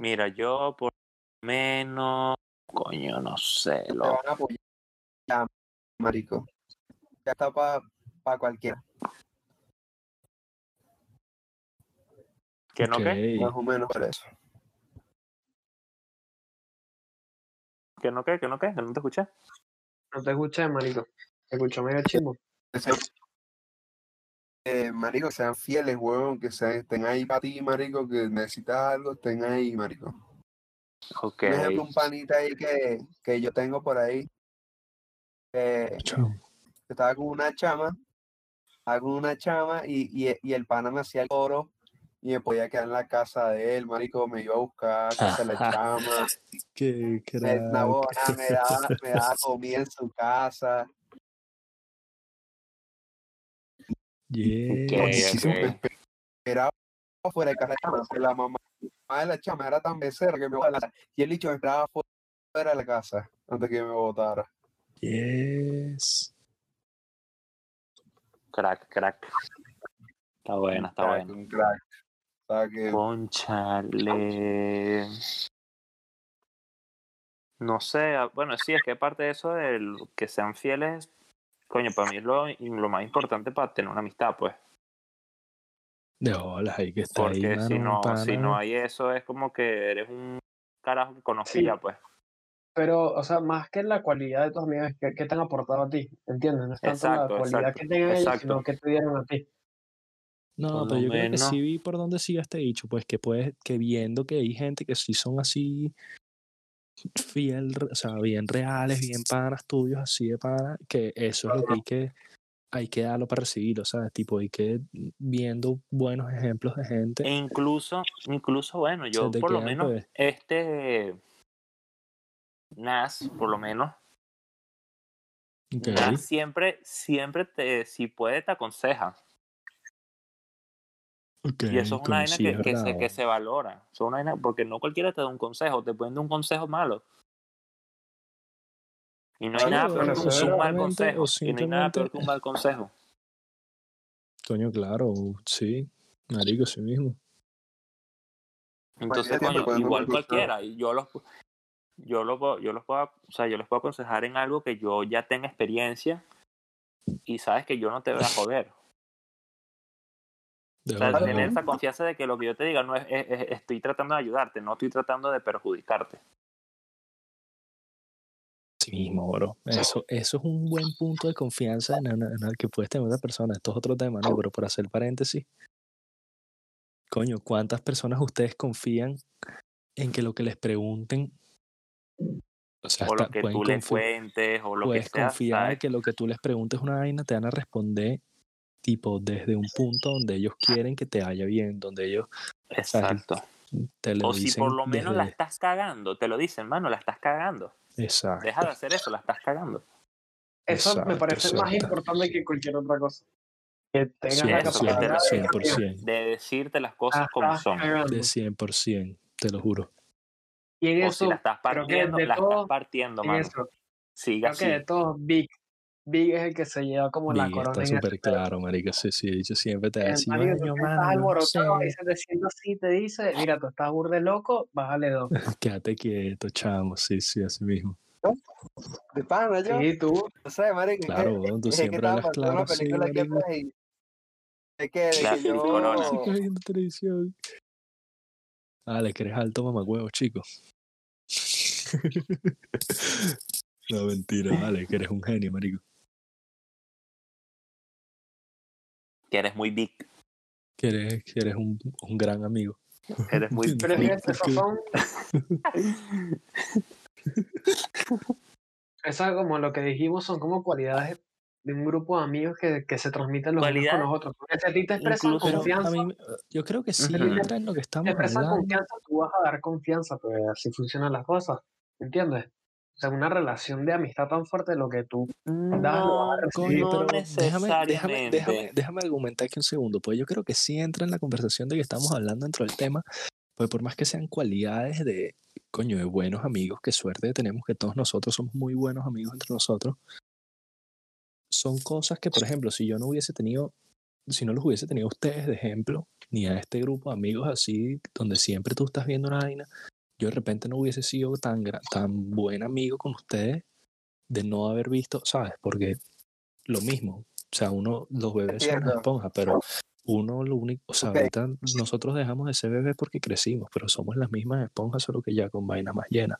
Mira, yo por lo menos, coño, no sé, Te lo, van a apoyar, marico. Ya está para cualquiera, que no qué, Ok. más o menos por eso. que no qué, que no qué, que no te escuché. No te escuché, marico. Te escucho medio sean- eh, marico, que sean fieles, huevón, que sean, estén ahí para ti, marico, que necesitas algo, estén ahí, marico. Ok, Un ejemplo, un panita ahí que, que yo tengo por ahí, eh, estaba con una chama, estaba con una chama y, y, y el pana me hacía el coro y me podía quedar en la casa de él, marico, me iba a buscar a casa de la chama, Qué me, una me daba, me daba comida en su casa, Yes. Ok, muchísimo, ok. me espe- esperaba fuera de casa de la chama, porque la mamá de la chama era tan becerra que me botara, y el dicho me esperaba fuera de la casa antes que me botara. Yes. Crack, crack. Está buena, está Crack, buena. Un crack. Sea que Conchale. No sé, ah, bueno, sí, es que aparte de eso, de lo- que sean fieles, coño, para mí es lo, lo más importante para tener una amistad, pues. De olas, ahí que está ahí, Porque si no, si no hay eso, es como que eres un carajo que conocía, pues. Pero, o sea, más que la cualidad de tus amigos, ¿qué, qué te han aportado a ti? ¿Entiendes? No es tanto Exacto, la cualidad exacto, que tengan ellos, exacto. sino que te dieron a ti. No, pero yo creo que sí vi por dónde sigue este dicho, pues que puedes, que viendo que hay gente que sí son así fiel, o sea, bien reales, bien panas tuyos, así de panas, que eso es lo que hay que, hay que darlo para recibirlo, ¿sabes? Tipo, hay que viendo buenos ejemplos de gente. E incluso, incluso, bueno, yo por lo menos, pues. este Nas, por lo menos. Nas siempre, siempre te, si puede, te aconseja. Y eso es una vaina que, que se, que se valora. Eso es una vaina, porque no cualquiera te da un consejo, te pueden dar un consejo malo. Y no hay nada peor que un, mal consejo. Y no hay nada peor que un mal consejo. Coño, claro, sí, marico, sí mismo. Entonces, coño, igual cualquiera. Y yo los, yo los, puedo- yo los puedo, o sea, yo les puedo aconsejar en algo que yo ya tenga experiencia y sabes que yo no te voy a joder. O sea, tener esa confianza de que lo que yo te diga no es, es- es- estoy tratando de ayudarte, no estoy tratando de perjudicarte. Sí mismo, bro. Eso, eso es un buen punto de confianza en, en- en el que puedes tener una persona. Esto es otro tema, ¿no? Pero por hacer paréntesis, coño, ¿cuántas personas ustedes confían en que lo que les pregunten, o sea, O lo que tú le confi- cuentes, o lo que puedes sea. confiar en que lo que tú les preguntes una vaina te van a responder tipo desde un punto donde ellos quieren que te vaya bien, donde ellos Exacto. te lo O si por lo menos la estás cagando, te lo dicen, mano, la estás cagando. Exacto. Deja de hacer eso, la estás cagando. Eso me Exacto, parece más importante que cualquier otra cosa. Que tengas la 100%, capacidad de 100%, De decirte las cosas como son. cagando. de 100%, te lo juro. Y en O eso, si la estás partiendo, la todo- estás partiendo, en mano. eso, Siga creo que así. de todos, Big, Big es el que se lleva como la Big corona está súper claro, marico. Sí, sí, dicho siempre te va a El decir, marico, "Coño, tú estás alborotado y sé". se te sienta así te dice, mira, tú estás burde loco, bájale dos. Quédate quieto, chamo. Sí, sí, así mismo. De pana, yo. Sí, tú, No sé, marico. que- Claro, weón, tú que siempre hablas claro aquí marico. y- de que, de La- que yo... corona. Sí, que viendo televisión. Dale, que eres alto mamacuevo, chico. no, mentira, vale, que eres un genio, marico. Que eres muy big. Que eres, que eres un, un gran amigo. Eres muy pero es big. que esos son... Esas como lo que dijimos son como cualidades de un grupo de amigos que, que se transmiten los unos con los otros. Porque si a ti te expresan incluso- confianza, mí, yo creo que sí Ujú. entra en lo que te estamos expresan hablando. confianza, tú vas a dar confianza, pues así funcionan las cosas, ¿entiendes? O sea, una relación de amistad tan fuerte, lo que tú das lo No, vas a recibir. No pero déjame, déjame, necesariamente. déjame, déjame argumentar aquí un segundo, pues yo creo que sí entra en la conversación de que estamos hablando dentro del tema, pues por más que sean cualidades de, coño, de buenos amigos, que suerte tenemos que todos nosotros somos muy buenos amigos entre nosotros, son cosas que, por ejemplo, si yo no hubiese tenido, si no los hubiese tenido a ustedes de ejemplo, ni a este grupo de amigos así, donde siempre tú estás viendo una vaina, yo de repente no hubiese sido tan, tan buen amigo con ustedes de no haber visto, ¿sabes? Porque lo mismo, o sea, uno, los bebés son Entiendo. esponjas, pero uno lo único, o sea, ahorita nosotros dejamos de ser bebés porque crecimos, pero somos las mismas esponjas, solo que ya con vainas más llenas.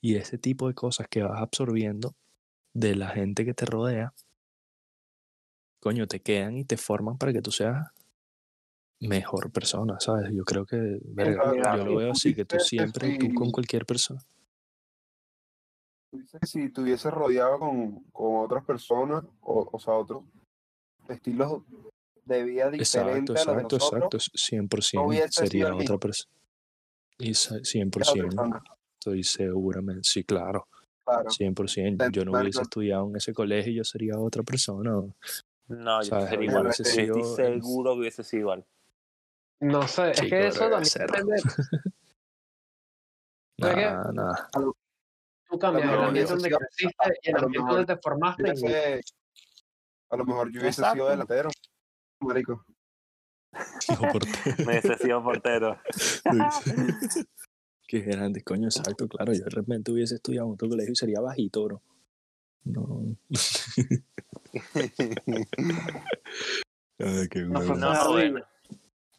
Y ese tipo de cosas que vas absorbiendo de la gente que te rodea, coño, te quedan y te forman para que tú seas mejor persona, ¿sabes? Yo creo que, verga, yo lo veo así, que tú siempre, tú con cualquier persona. Si estuviese rodeado con, con otras personas, o, o sea, otros estilos de vida diferente Exacto, a lo de exacto, nosotros, exacto. 100% hubiese sido sería otra persona. Y sa- es otra 100%, persona. estoy seguramente, sí, claro, Claro. 100%. Yo no hubiese estudiado en ese colegio y yo sería otra persona. No, yo sería igual. estoy seguro que hubiese sido igual. No sé, es Chico, que eso también. Nah, nah. Tú cambias lo el ambiente donde creciste y el a lo ambiente mejor donde te formaste. y- Hubiese- a lo mejor yo hubiese Exacto. sido delantero, marico. Hijo portero. Me hubiese sido portero. Qué grande, coño, exacto, claro. Yo de repente hubiese estudiado en otro colegio y sería bajito, bro. No. Ay, qué No huevo. fue No, Ardilla. bueno.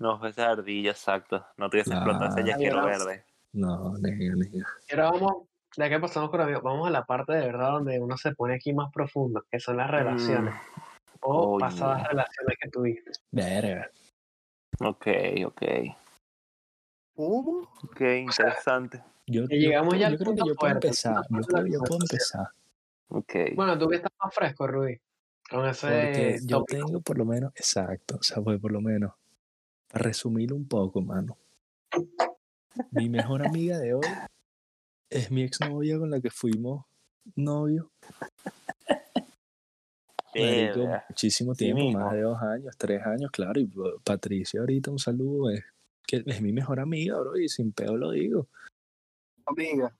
No fuese ardilla, exacto. No te hubiese explotado ese Claro. yaquero Ahí verde. No, nega, nega. Y ahora vamos, ya que pasamos por amigos, vamos a la parte de verdad donde uno se pone aquí más profundo, que son las relaciones. O Coño. pasadas relaciones que tuviste. Verga. Ok, ok. ¿Cómo? Ok, interesante. Yo, Que yo- llegamos ya al yo creo que punto yo puedo fuerte, empezar. Yo creo que yo puedo empezar. Ok. Bueno, tú que estás más fresco, Rudy. Con ese Porque yo tengo por lo menos, exacto, o sea, pues por lo menos, para resumirlo un poco, mano. Mi mejor amiga de hoy es mi exnovia con la que fuimos. Marico, Verga. muchísimo tiempo, más de dos años, tres años, claro. Y pa- Patricia, ahorita un saludo, es, que es mi mejor amiga, bro, y sin pedo lo digo. Amiga.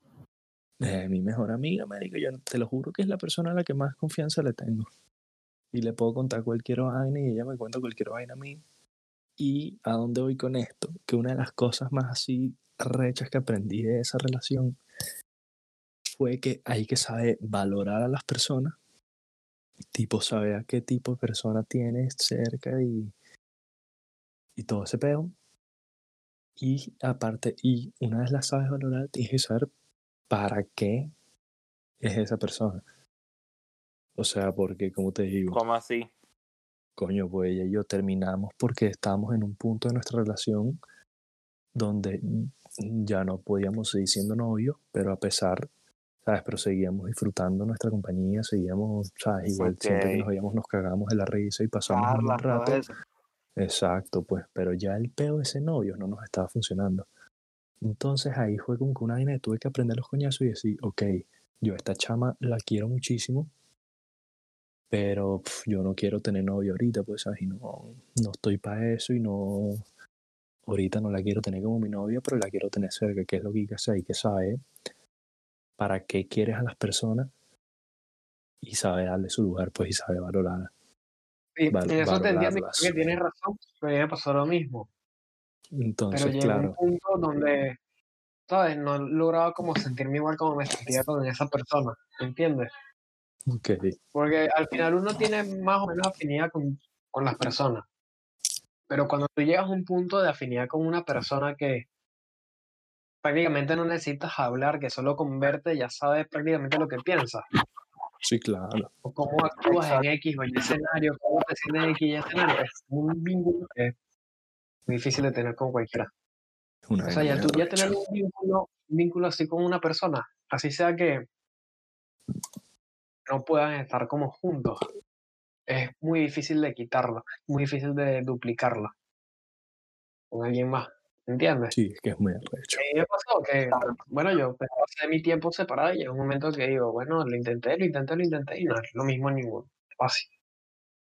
Es mi mejor amiga, marico. Yo te lo juro que es la persona a la que más confianza le tengo. Y le puedo contar cualquier vaina y ella me cuenta cualquier vaina a mí. Y a dónde voy con esto? Que una de las cosas más así rechas que aprendí de esa relación fue que hay que saber valorar a las personas. Tipo, saber a qué tipo de persona tienes cerca y, y todo ese pedo. Y aparte, y una vez la sabes valorar, tienes que saber para qué es esa persona. O sea, porque, como te digo, ¿Cómo así? Coño, pues ella y yo terminamos porque estábamos en un punto de nuestra relación donde ya no podíamos seguir siendo novios, pero a pesar, ¿sabes? Pero seguíamos disfrutando nuestra compañía, seguíamos, ¿sabes? Igual siempre que nos veíamos nos cagamos de la risa y pasamos un buen rato. Exacto, pues, pero ya el peo de ese novio no nos estaba funcionando. Entonces ahí fue como que una vaina que tuve que aprender los coñazos y decir, ok, yo a esta chama la quiero muchísimo, pero pf, yo no quiero tener novio ahorita, pues, ¿sabes? Y no, no estoy para eso y no, ahorita no la quiero tener como mi novia, pero la quiero tener cerca, que es lo que hay que hacer, hay que saber para qué quieres a las personas y saber darle su lugar, pues, y saber valorarla. Y val- en eso te entiendo que tienes razón, pero mí me pasó lo mismo. Pero Entonces, a claro. un punto donde, ¿sabes? No lograba como sentirme igual como me sentía con esa persona, ¿entiendes? Ok, Porque al final uno tiene más o menos afinidad con, con las personas. Pero cuando tú llegas a un punto de afinidad con una persona que prácticamente no necesitas hablar, que solo con verte ya sabes prácticamente lo que piensas, sí, claro. o cómo actúas en X o Y escenario, cómo te sientes en X y escenario, es un vínculo que es muy difícil de tener con cualquiera. Una O sea, ya tú ya tener un vínculo, un vínculo así con una persona, así sea que no puedan estar como juntos, es muy difícil de quitarlo, muy difícil de duplicarlo con alguien más, ¿entiendes? Sí, es que es muy arrecho. A mí me pasó que, bueno, yo pasé mi tiempo separado y llega un momento que digo, bueno, lo intenté, lo intenté, lo intenté y no es lo mismo en ninguno, fácil.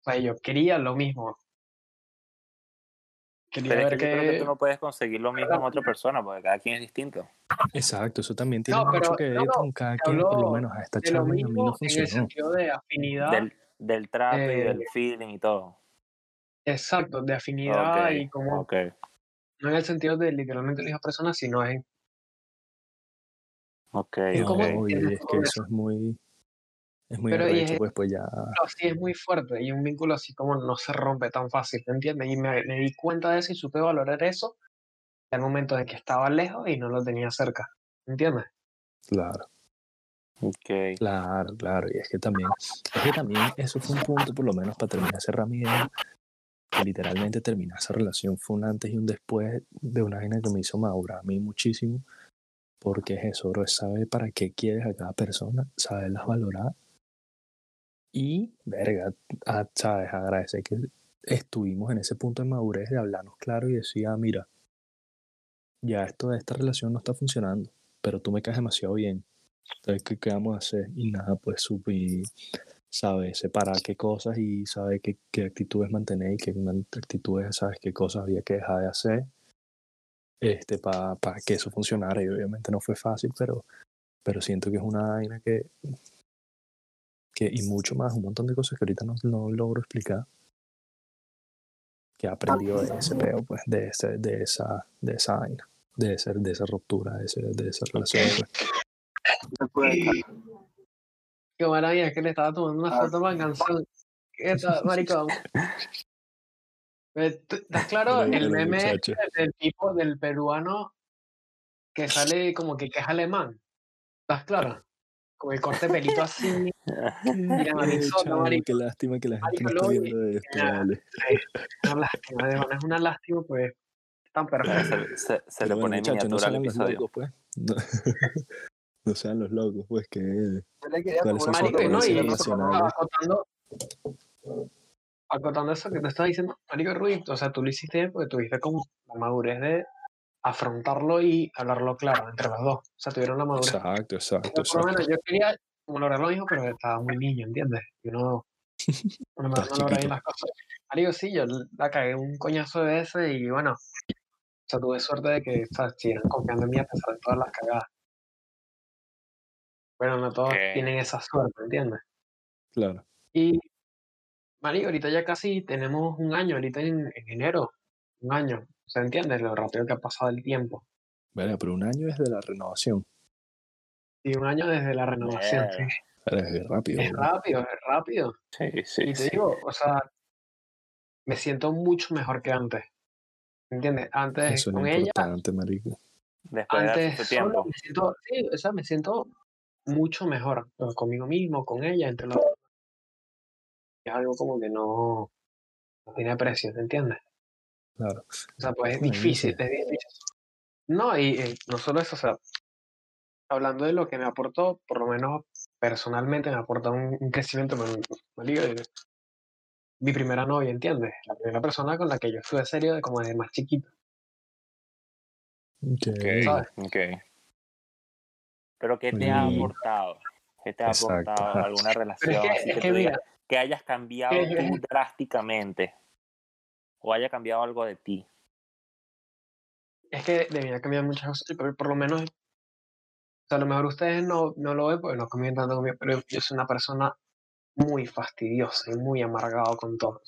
O sea, yo quería lo mismo. Quería Pero es ver que yo creo que que... tú no puedes conseguir lo mismo en otra persona, porque cada quien es distinto. Exacto, eso también tiene No, mucho pero- que ver no, con cada quien, por lo menos a esta de lo y mismo no en el sentido de afinidad. Del, del trato y Eh, del feeling y todo. Exacto, de afinidad Ok, y como, ok. no en el sentido de literalmente la misma persona, sino en Ok, ¿Y. No, y entiendes es que eso es muy, es muy Pero, y arrecho, es- pues, pues ya, es muy fuerte y un vínculo así como no se rompe tan fácil, ¿me entiendes? Y me, me di cuenta de eso y supe valorar eso al momento de que estaba lejos y no lo tenía cerca, ¿entiendes? claro, Ok. claro, claro, y es que también, es que también eso fue un punto, por lo menos para terminar ese idea, que literalmente terminar esa relación fue un antes y un después de una vaina que me hizo madurar a mí muchísimo, porque es eso, bro, es saber para qué quieres a cada persona, saberlas valorar y, verga, a- sabes, agradecer que estuvimos en ese punto de madurez de hablarnos claro y decir, ah, mira, ya esto de esta relación no está funcionando, pero tú me caes demasiado bien. Entonces, ¿qué, qué vamos a hacer? Y nada, pues supe, sabe separar qué cosas y sabe qué, qué actitudes mantener y qué actitudes, sabes qué cosas había que dejar de hacer este, para que eso funcionara. Y obviamente no fue fácil, pero, pero siento que es una vaina que, que, y mucho más, un montón de cosas que ahorita no, no logro explicar, que he aprendido de ese peo, pues, de, ese, de, esa, de esa vaina, de, ese, de esa ruptura, de, ese, de esa relación. Pues. Qué maravilla, es que le estaba tomando una foto para canción. ¿Qué tal, maricón? Eh, ¿tú- ¿Estás claro? El meme del tipo del peruano que sale como que, que es alemán. ¿Estás claro? Con el corte de pelito así. Mira, Marisol, marico. qué lástima que la gente no está viendo esto, vale. Una lástima, de verdad, es una lástima, pues. Tan perfecto. Se, se- bueno, pone muchachos, no al sean los locos, pues. No, no sean los locos, pues, que Yo le quería ¿Cuáles tomar son una Marico, y sus no, y acotando, acotando eso que te estaba diciendo, Marico Ruiz, o sea, tú lo hiciste bien porque tuviste como la madurez de afrontarlo y hablarlo claro entre los dos. O sea, tuvieron la madurez. Exacto, exacto, Yo, por lo menos yo quería como lograr lo mismo, pero estaba muy niño, ¿entiendes? Y uno, uno no, logra bien las cosas. Marico, sí, yo la cagué un coñazo de ese y bueno, o sea, tuve suerte de que o sea, siguieran confiando en mí a pesar de todas las cagadas. Bueno, no todos tienen esa suerte, ¿entiendes? Claro. Y, Marico, ahorita ya casi tenemos un año, ahorita en, en enero, un año. ¿Se entiende? Lo rápido que ha pasado el tiempo. Verga, pero un año es de la renovación. Y un año desde la renovación, sí. Es rápido. Es ¿no? rápido, es rápido. Sí, sí, Y te sí. digo, o sea, me siento mucho mejor que antes. ¿Entiendes? Antes Eso es lo con ella. Después de antes solo me siento, sí, o sea, me siento mucho mejor conmigo mismo, con ella, entre los Es algo como que no, no tiene precio, ¿te entiendes? Claro. O sea, pues es difícil, es difícil. No, y no solo eso, o sea, hablando de lo que me aportó, por lo menos personalmente me aportó un, un crecimiento, me, me digo, mi primera novia, ¿entiendes? La primera persona con la que yo estuve serio de como de más chiquito, Ok. Ok, ¿sabes? ok. Pero ¿qué te ha aportado? ¿Qué te ha Exacto, aportado alguna relación es que, así es que que tú digas mira, que hayas cambiado tú drásticamente o haya cambiado algo de ti? es que de mí ha cambiado muchas cosas, pero por lo menos, o sea, a lo mejor ustedes no, no lo ven porque no conviven tanto conmigo, pero yo soy una persona muy fastidiosa y muy amargado con todo.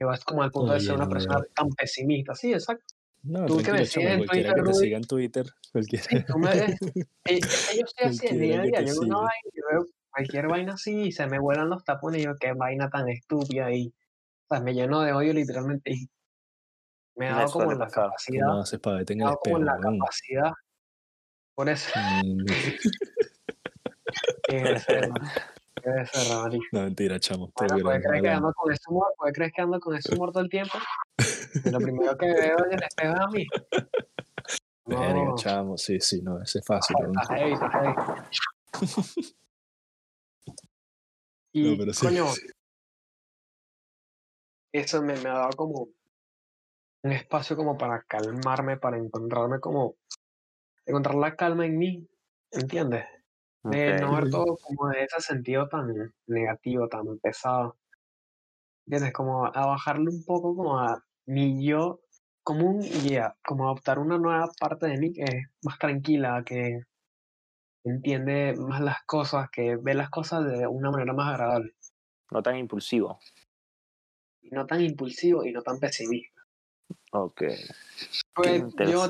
Yo es como al punto de ser Oye, una no, persona no. tan pesimista. Sí, exacto. No, Tú que me sigues en Twitter, que te siga en Twitter, cualquiera. Sí, tú me ves. eh, yo soy así mi día a día. Yo una vaina, yo veo cualquier vaina así y se me vuelan los tapones y yo, qué vaina tan estúpida. Y, o sea, me lleno de odio literalmente. Y me ha Me dado como la pasar. capacidad. ¿Cómo haces para verte en Me el ha dado como espejo, la weón? capacidad. Por eso. Qué becerra, marico. No, mentira, chamo. Bueno, puede queremos, creer que ando con ese humor, creer que ando con ese humor todo el tiempo. Y lo primero que veo en el espejo es a mí. Verga, No, chamo. Sí, sí, no, ese es fácil. está heavy, está heavy. Y, No, pero sí. coño, eso me, me ha dado como un espacio como para calmarme, para encontrarme como, encontrar la calma en mí, ¿entiendes? De Ok. no ver todo como de ese sentido tan negativo, tan pesado. ¿Entiendes? Como a bajarle un poco como a mi yo común y a como adoptar una nueva parte de mí que es más tranquila, que entiende más las cosas, que ve las cosas de una manera más agradable. No tan impulsivo. Y no tan impulsivo y no tan pesimista. Ok. Pues yo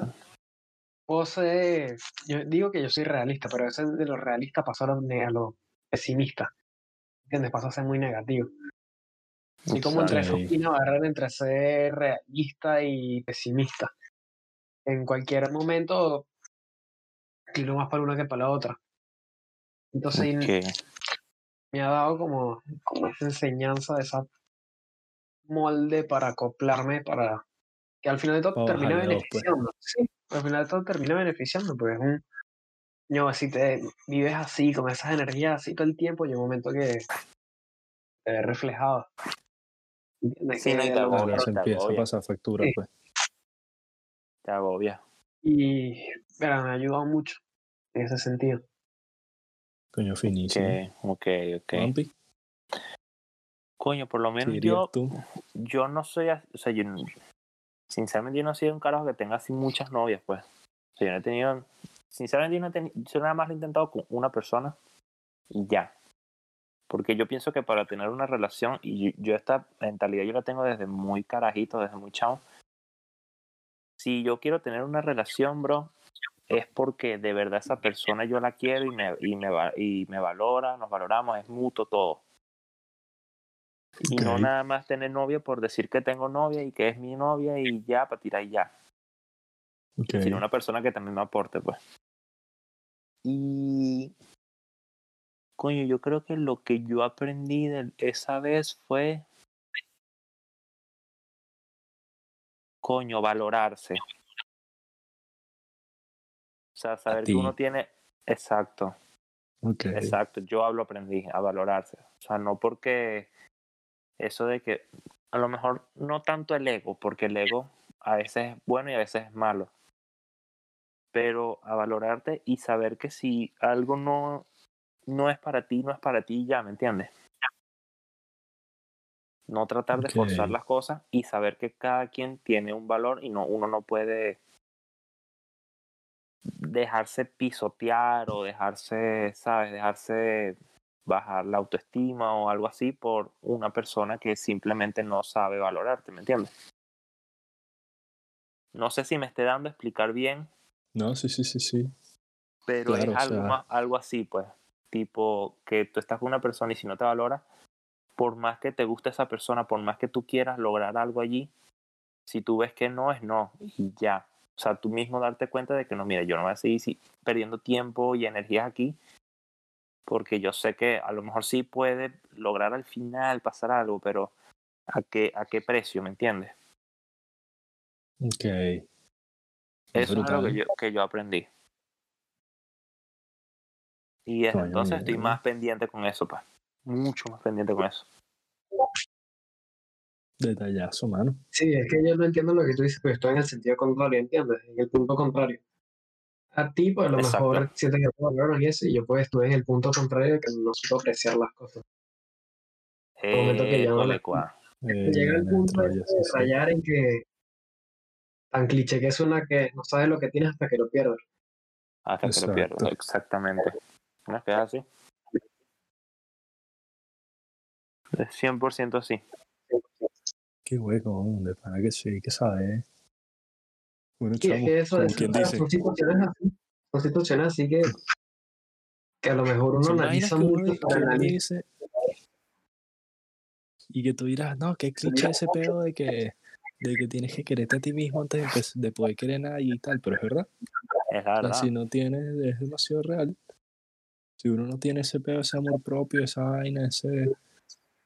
ser, yo digo que yo soy realista, pero ese de lo realista pasó a lo, a pesimista. ¿Entiendes? Pasó a ser muy negativo. Así como entre esa Ok. fina barrera entre ser realista y pesimista. En cualquier momento, tiro más para una que para la otra. Entonces y me ha dado como, como esa enseñanza, esa molde para acoplarme, para que al final de todo pues. beneficiando. Sí, al final de todo termina beneficiando, porque es un. No, si te vives así, con esas energías así todo el tiempo, llega un momento que te ves reflejado. ¿entiendes? Sí, no, Que y te agobia, se empieza a pasar factura, Sí. pues. Te agobia. y pero me ha ayudado mucho en ese sentido. Coño, finísimo. Ok, ok. Vampi, Coño, por lo ¿qué menos yo, tú? yo no soy, o sea, yo, no- sinceramente yo no soy un carajo que tenga así muchas novias, pues. O yo no he tenido, sinceramente yo no he tenido, yo nada más lo he intentado con una persona y ya. Porque yo pienso que para tener una relación, y yo, yo esta mentalidad yo la tengo desde muy carajito, desde muy chavo. Si yo quiero tener una relación, bro, es porque de verdad esa persona yo la quiero y me, y me, y me valora, nos valoramos, es mutuo todo. Y no nada más tener novia por decir que tengo novia y que es mi novia y ya, para tirar y ya. Sino una persona que también me aporte, pues. Y. Coño, yo creo que lo que yo aprendí de esa vez fue. Coño, valorarse. O sea, saber que uno tiene. Exacto. Exacto, yo hablo aprendí a valorarse. O sea, no porque eso de que a lo mejor no tanto el ego, porque el ego a veces es bueno y a veces es malo. Pero a valorarte y saber que si algo no, no es para ti, no es para ti, ya, ¿me entiendes? No tratar de forzar las cosas y saber que cada quien tiene un valor y no, uno no puede dejarse pisotear o dejarse, ¿sabes? Dejarse bajar la autoestima o algo así por una persona que simplemente no sabe valorarte, ¿me entiendes? No sé si me esté dando a explicar bien, No, sí, sí, sí, sí. pero Claro, es o algo, sea- más, algo así, pues. Tipo, que tú estás con una persona y si no te valora, por más que te guste esa persona, por más que tú quieras lograr algo allí, si tú ves que no es no, y ya. O sea, tú mismo darte cuenta de que no, mira, yo no voy a seguir perdiendo tiempo y energías aquí, porque yo sé que a lo mejor sí puede lograr al final pasar algo, pero ¿a qué, a qué precio, me entiendes? Ok. Eso es algo Brutal. que yo, que yo aprendí. Y desde Coño, entonces estoy mira. más pendiente con eso, pues. Mucho más pendiente con eso. Detallazo, mano. Sí, es que yo no entiendo lo que tú dices, pero estoy en el sentido contrario, ¿entiendes? En el punto contrario. A ti, pues a lo Exacto. mejor sientes que te valoran y eso, y yo pues estuve en el punto contrario de que no supo apreciar las cosas. momento que la- École, cua. Eh, Llega el punto ya, ese de sí, sí. rayar en que tan cliché que es una que no sabes lo que tienes hasta que lo pierdes. Hasta que lo pierdo. Exacto. Exactamente. ¿No es que es así? Es 100% así. Qué hueco, de pana que sí, que sabe. Bueno, Y es que eso, como eso- quien dice. son situaciones así, son situaciones así que, que a lo mejor uno analiza mucho dice y que tú dirás, no, qué cliché ese pedo de que, de que tienes que quererte a ti mismo antes de, empe- de poder querer a nadie y tal, pero es verdad. Es verdad. si no tienes, es demasiado real. Si uno no tiene ese pedo, ese amor propio, esa vaina, ese...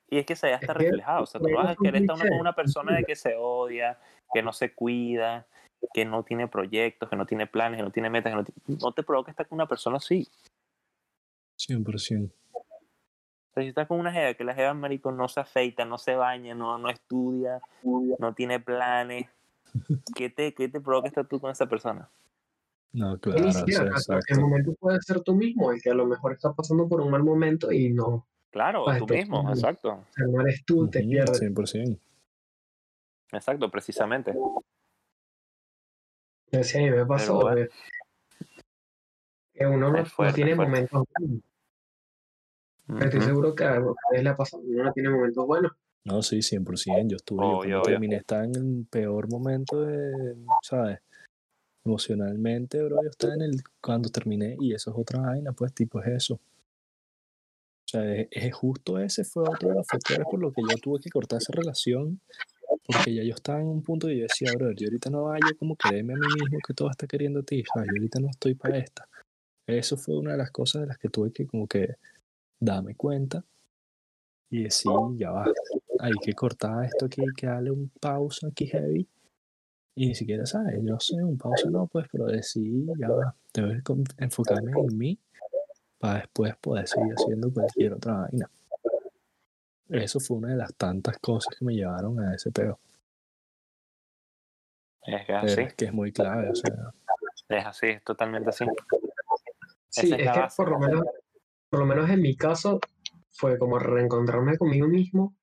Y es que se ya está Es que reflejado. O sea, tú vas a es querer estar con una persona de que se odia, que no se cuida, que no tiene proyectos, que no tiene planes, que no tiene metas, que no, no te provoca estar con una persona así. 100%. O sea, si estás con una jeva, que la jeva, marico, no se afeita, no se baña, no, no estudia, no tiene planes, ¿qué te, qué te provoca estar tú con esa persona? No, claro, ni o sea, el momento puede ser tú mismo, el que a lo mejor está pasando por un mal momento y no, Claro, tú mismo, exacto. o sea, no eres tú, te pierdes. 100%. Exacto, precisamente. Yo sí, a mí me pasó bueno. que uno no, fuerte, tiene fuerte. momentos buenos. Pero estoy seguro que a ustedes le ha pasado, uno no tiene momentos buenos. No, sí, 100%. Yo estuve, yo terminé estaba en el peor momento de, ¿sabes? Emocionalmente, bro, yo estaba en el, cuando terminé, y eso es otra vaina, pues, tipo, es eso. O sea, es, es justo ese fue otro de los factores por los que yo tuve que cortar esa relación, porque ya yo estaba en un punto y yo decía, bro, yo ahorita no vaya como quererme a mí mismo que todo está queriendo a ti. Yo ahorita no estoy para esta. Eso fue una de las cosas de las que tuve que como que darme cuenta y decir, ya va, hay que cortar esto aquí, hay que darle un pausa aquí heavy. Y ni siquiera, ¿sabes? Yo sé, un pausa no, pues, pero decir, ya va, tengo que enfocarme en mí para después poder seguir haciendo cualquier otra vaina. Eso fue una de las tantas cosas que me llevaron a ese peo. Es que así, es que es muy clave, o sea, es así, es totalmente así. Sí, es que por lo menos, por lo menos en mi caso fue como reencontrarme conmigo mismo,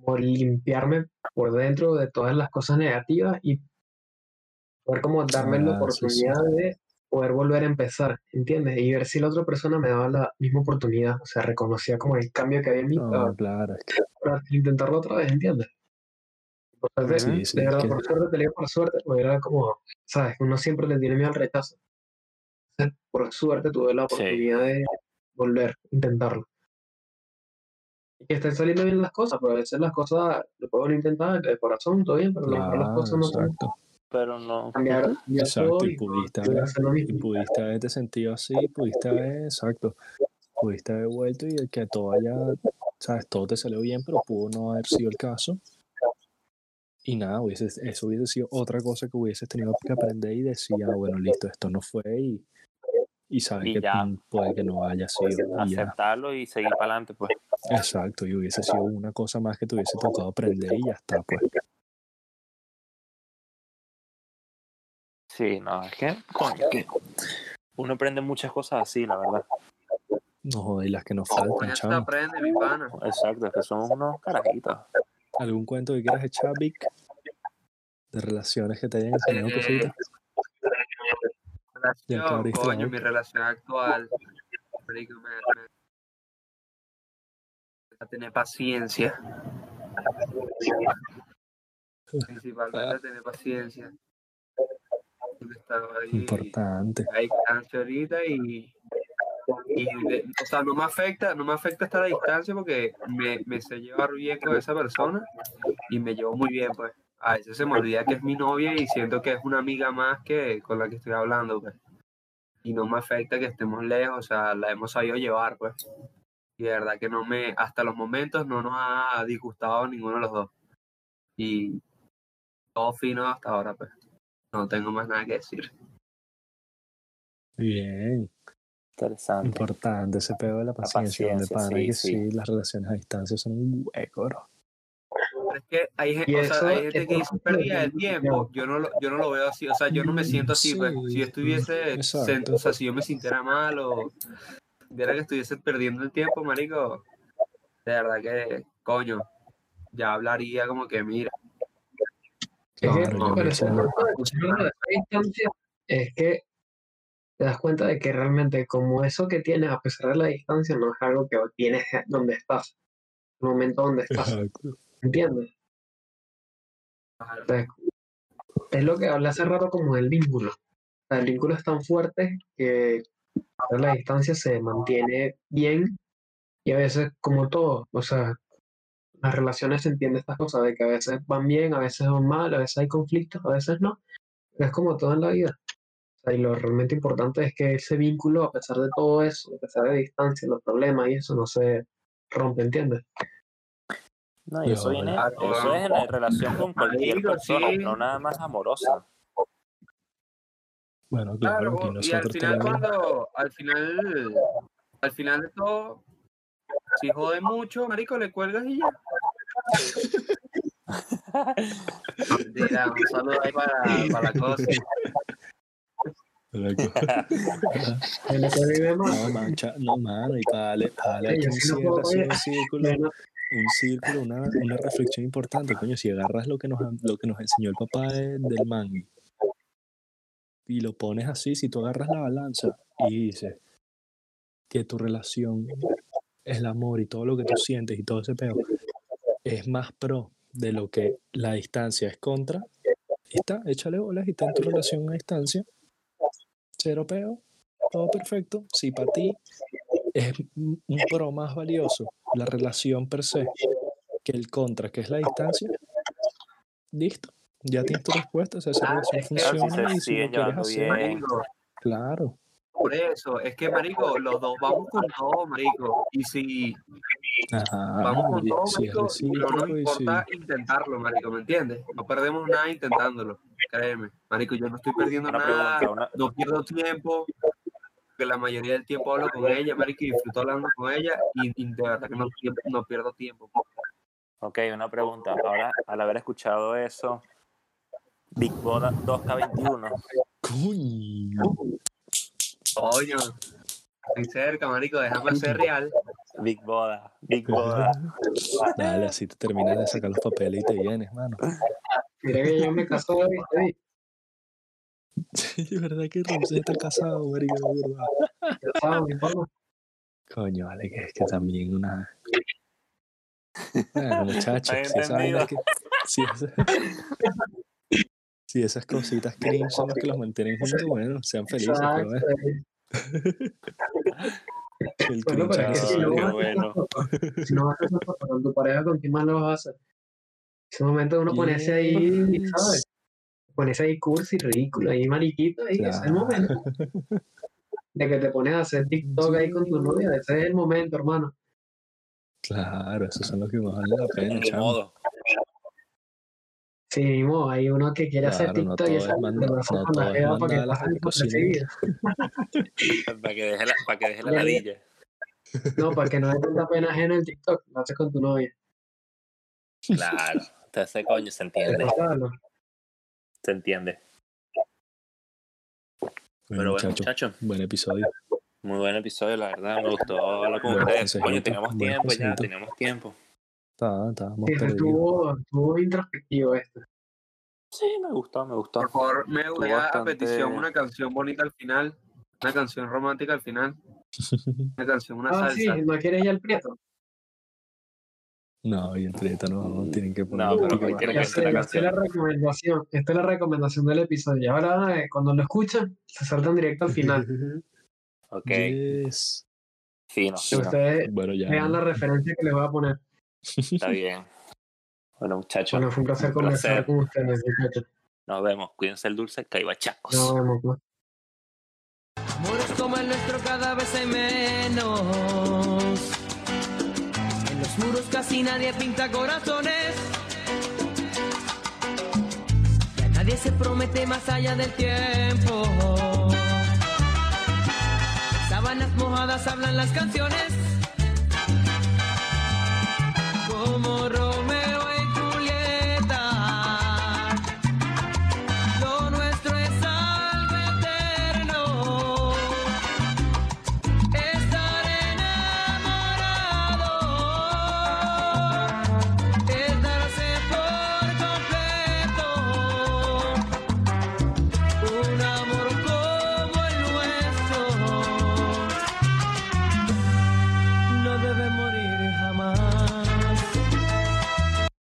como limpiarme por dentro de todas las cosas negativas y poder como darme la Ah, sí, sí. oportunidad de poder volver a empezar, ¿entiendes? Y ver si la otra persona me daba la misma oportunidad, o sea, reconocía como el cambio que había en mí no, para, claro, para intentarlo otra vez, ¿entiendes? Sí, sí, de verdad, que- por suerte, te digo por suerte, porque era como, ¿sabes? Uno siempre le tiene miedo al rechazo. Entonces, por suerte tuve la Sí. oportunidad de volver a intentarlo. Y que estén saliendo bien las cosas, pero a veces las cosas lo pueden intentar de corazón, todo bien, pero mejor las claro, cosas no son exacto, Pero no. cambiar, exacto, y y pudiste haber, y pudiste haberte sentido así, pudiste haber, exacto, pudiste haber vuelto y el que todo haya, sabes, todo te salió bien, pero pudo no haber sido el caso. Y nada, hubiese, eso hubiese sido otra cosa que hubieses tenido que aprender y decir, ah, bueno, listo, esto no fue y, y sabes Y que ya. puede que no haya sido. Y ya. Aceptarlo y seguir para adelante, pues. Exacto, y hubiese sido una cosa más que te hubiese tocado aprender y ya está, pues. Sí, no, es que, coño, que uno aprende muchas cosas así, la verdad. No y las que nos faltan, chamo. aprende, mi pana. Exacto, es que somos unos carajitos. ¿Algún cuento que quieras echar, Vic? De relaciones que te hayan enseñado Eh, cositas. Relación, coño, mi relación actual. marico, me- me- a tener paciencia. Principalmente Ah. tener paciencia. Estaba ahí Importante. a distancia ahorita y, y de- o sea, no me afecta, no me afecta estar a distancia porque me, me sé llevar bien con esa persona y me llevo muy bien, pues. A veces se me olvida que es mi novia y siento que es una amiga más que con la que estoy hablando, pues. Y no me afecta que estemos lejos, o sea, la hemos sabido llevar, pues. Y de verdad que no me, hasta los momentos no nos ha disgustado ninguno de los dos. Y todo fino hasta ahora, pues. No tengo más nada que decir. Bien. Interesante. Importante ese pedo de la paciencia. donde paciencia, sí, que sí. sí, las relaciones a distancia son un hueco, bro. Es que hay, o sea, hay gente que dice pérdida de tiempo. Yo no, lo, yo no lo veo así. O sea, yo no me siento así. pues. Si yo estuviese, sen- o sea, si yo me sintiera mal o viera que estuviese perdiendo el tiempo, marico, de verdad que, coño, ya hablaría como que, mira, Es que, pero esta distancia es que te das cuenta de que realmente como eso que tienes a pesar de la distancia no es algo que tienes donde estás, el momento donde estás, Exacto. ¿entiendes? Entonces, es lo que hablé hace rato como del vínculo. El vínculo es tan fuerte que a la distancia se mantiene bien y a veces como todo, o sea, las relaciones se entiende estas cosas de que a veces van bien, a veces van mal, a veces hay conflictos, a veces no. Pero es como todo en la vida. O sea, y lo realmente importante es que ese vínculo, a pesar de todo eso, a pesar de distancia, los problemas y eso, no se rompe, ¿entiendes? No, y eso viene, Ah, eso es en la relación con cualquier persona, sí. no nada más amorosa. Bueno, claro, Claro, y al final cuando, al final, al final de todo, si jode mucho, marico, le cuelgas y ya. Un saludo ahí para, para la cosa. No, mancha, no, mano, y para darle, para darle Sí, aquí yo un sí no cierre, puedo así, ver. un círculo, un círculo, una, una reflexión importante, coño, si agarras lo que nos, lo que nos enseñó el papá de- del mangui y lo pones así, si tú agarras la balanza y dices que tu relación el amor y todo lo que tú sientes y todo ese peo es más pro de lo que la distancia es contra, está, échale bolas y está en tu relación a distancia, cero peo, todo perfecto, si para ti es un pro más valioso la relación per se que el contra, que es la distancia, listo. Ya tienes tu respuesta, o sea, esa Ah, relación funciona se y si siguen lo quieres llevando hacer, bien. Claro. Por eso, es que, marico, los dos vamos con todo, marico. Y si Ajá, vamos con todo, marico, no nos importa intentarlo, marico, ¿me entiendes? No perdemos nada intentándolo, créeme. Marico, yo no estoy perdiendo Una nada, pregunta, una, no pierdo tiempo. que la mayoría del tiempo hablo con ella, marico, y disfruto hablando con ella y, y de verdad que no, no pierdo tiempo. Ok, una pregunta. Ahora, al haber escuchado eso, Big Boda 2K21. Coño. Coño, estoy cerca, marico, déjame ser real. Big Boda, Big Boda. Dale, así te terminas de sacar los papeles y te vienes, mano. Mira que yo me casé, ¿viste? Sí, es verdad que Ramsés está casado, marico, de verdad. Sabes, mi pana. Coño, vale, que es que también una. Bueno, muchachos, si esa vaina que. Si, esa- si esas cositas cringe son las que los mantienen juntos, bueno, sean felices, pero Exacto. bueno, el Bueno, pero es que cringe si no qué vas a bueno. hacer si no vas a hacer con tu pareja, ¿con quién más lo vas a hacer? En ese momento uno ponerse ahí, Yes. ¿sabes? Ponerse ahí cursi, ridículo, ahí mariquito, ahí, ese es el momento. De que te pones a hacer TikTok ahí con tu novia, ese es el momento, hermano. Claro, esos son los que más valen la pena, chamo. Sí, mismo, hay uno que quiere hacer Claro, no TikTok y todo esa es manda- no todo la es jeva para que mandarlas a pasen que cocinen. desapercibidas. Para que deje la, para que deje la ladilla. No, para que no haya tanta pena ajena en TikTok, lo haces con tu novia. Claro. Entonces, coño, se entiende. Claro. Se entiende. Bueno, Pero bueno, muchachos, buen episodio. muy buen episodio, la verdad. Me gustó hablar con ustedes. Coño, teníamos tiempo ya, teníamos tiempo. Está- Sí, estuvo, estuvo introspectivo esto. Sí, me gustó, me gustó. Por favor, me voy a, petición una canción bonita al final, una canción romántica al final, una canción, una Ah, sí, salsa. ¿no quieres ir al Prieto? No, y el Prieto no, tienen que poner No, pero más. Ya canción, sé, la recomendación. Esta es la recomendación del episodio. Y ahora, eh, cuando lo escuchan, se saltan directo al final. Ok, Yes. fino, Que fino. ustedes Bueno, ya. vean la referencia que les voy a poner. Está bien. Bueno, muchachos, Bueno, fue un placer conversar con ustedes, muchachos. nos vemos. Cuídense el dulce, caibachacos. Nos vemos. pues. Amores como el nuestro cada vez hay menos. En los muros casi nadie pinta corazones. Ya nadie se promete más allá del tiempo. Sábanas mojadas hablan las canciones. como.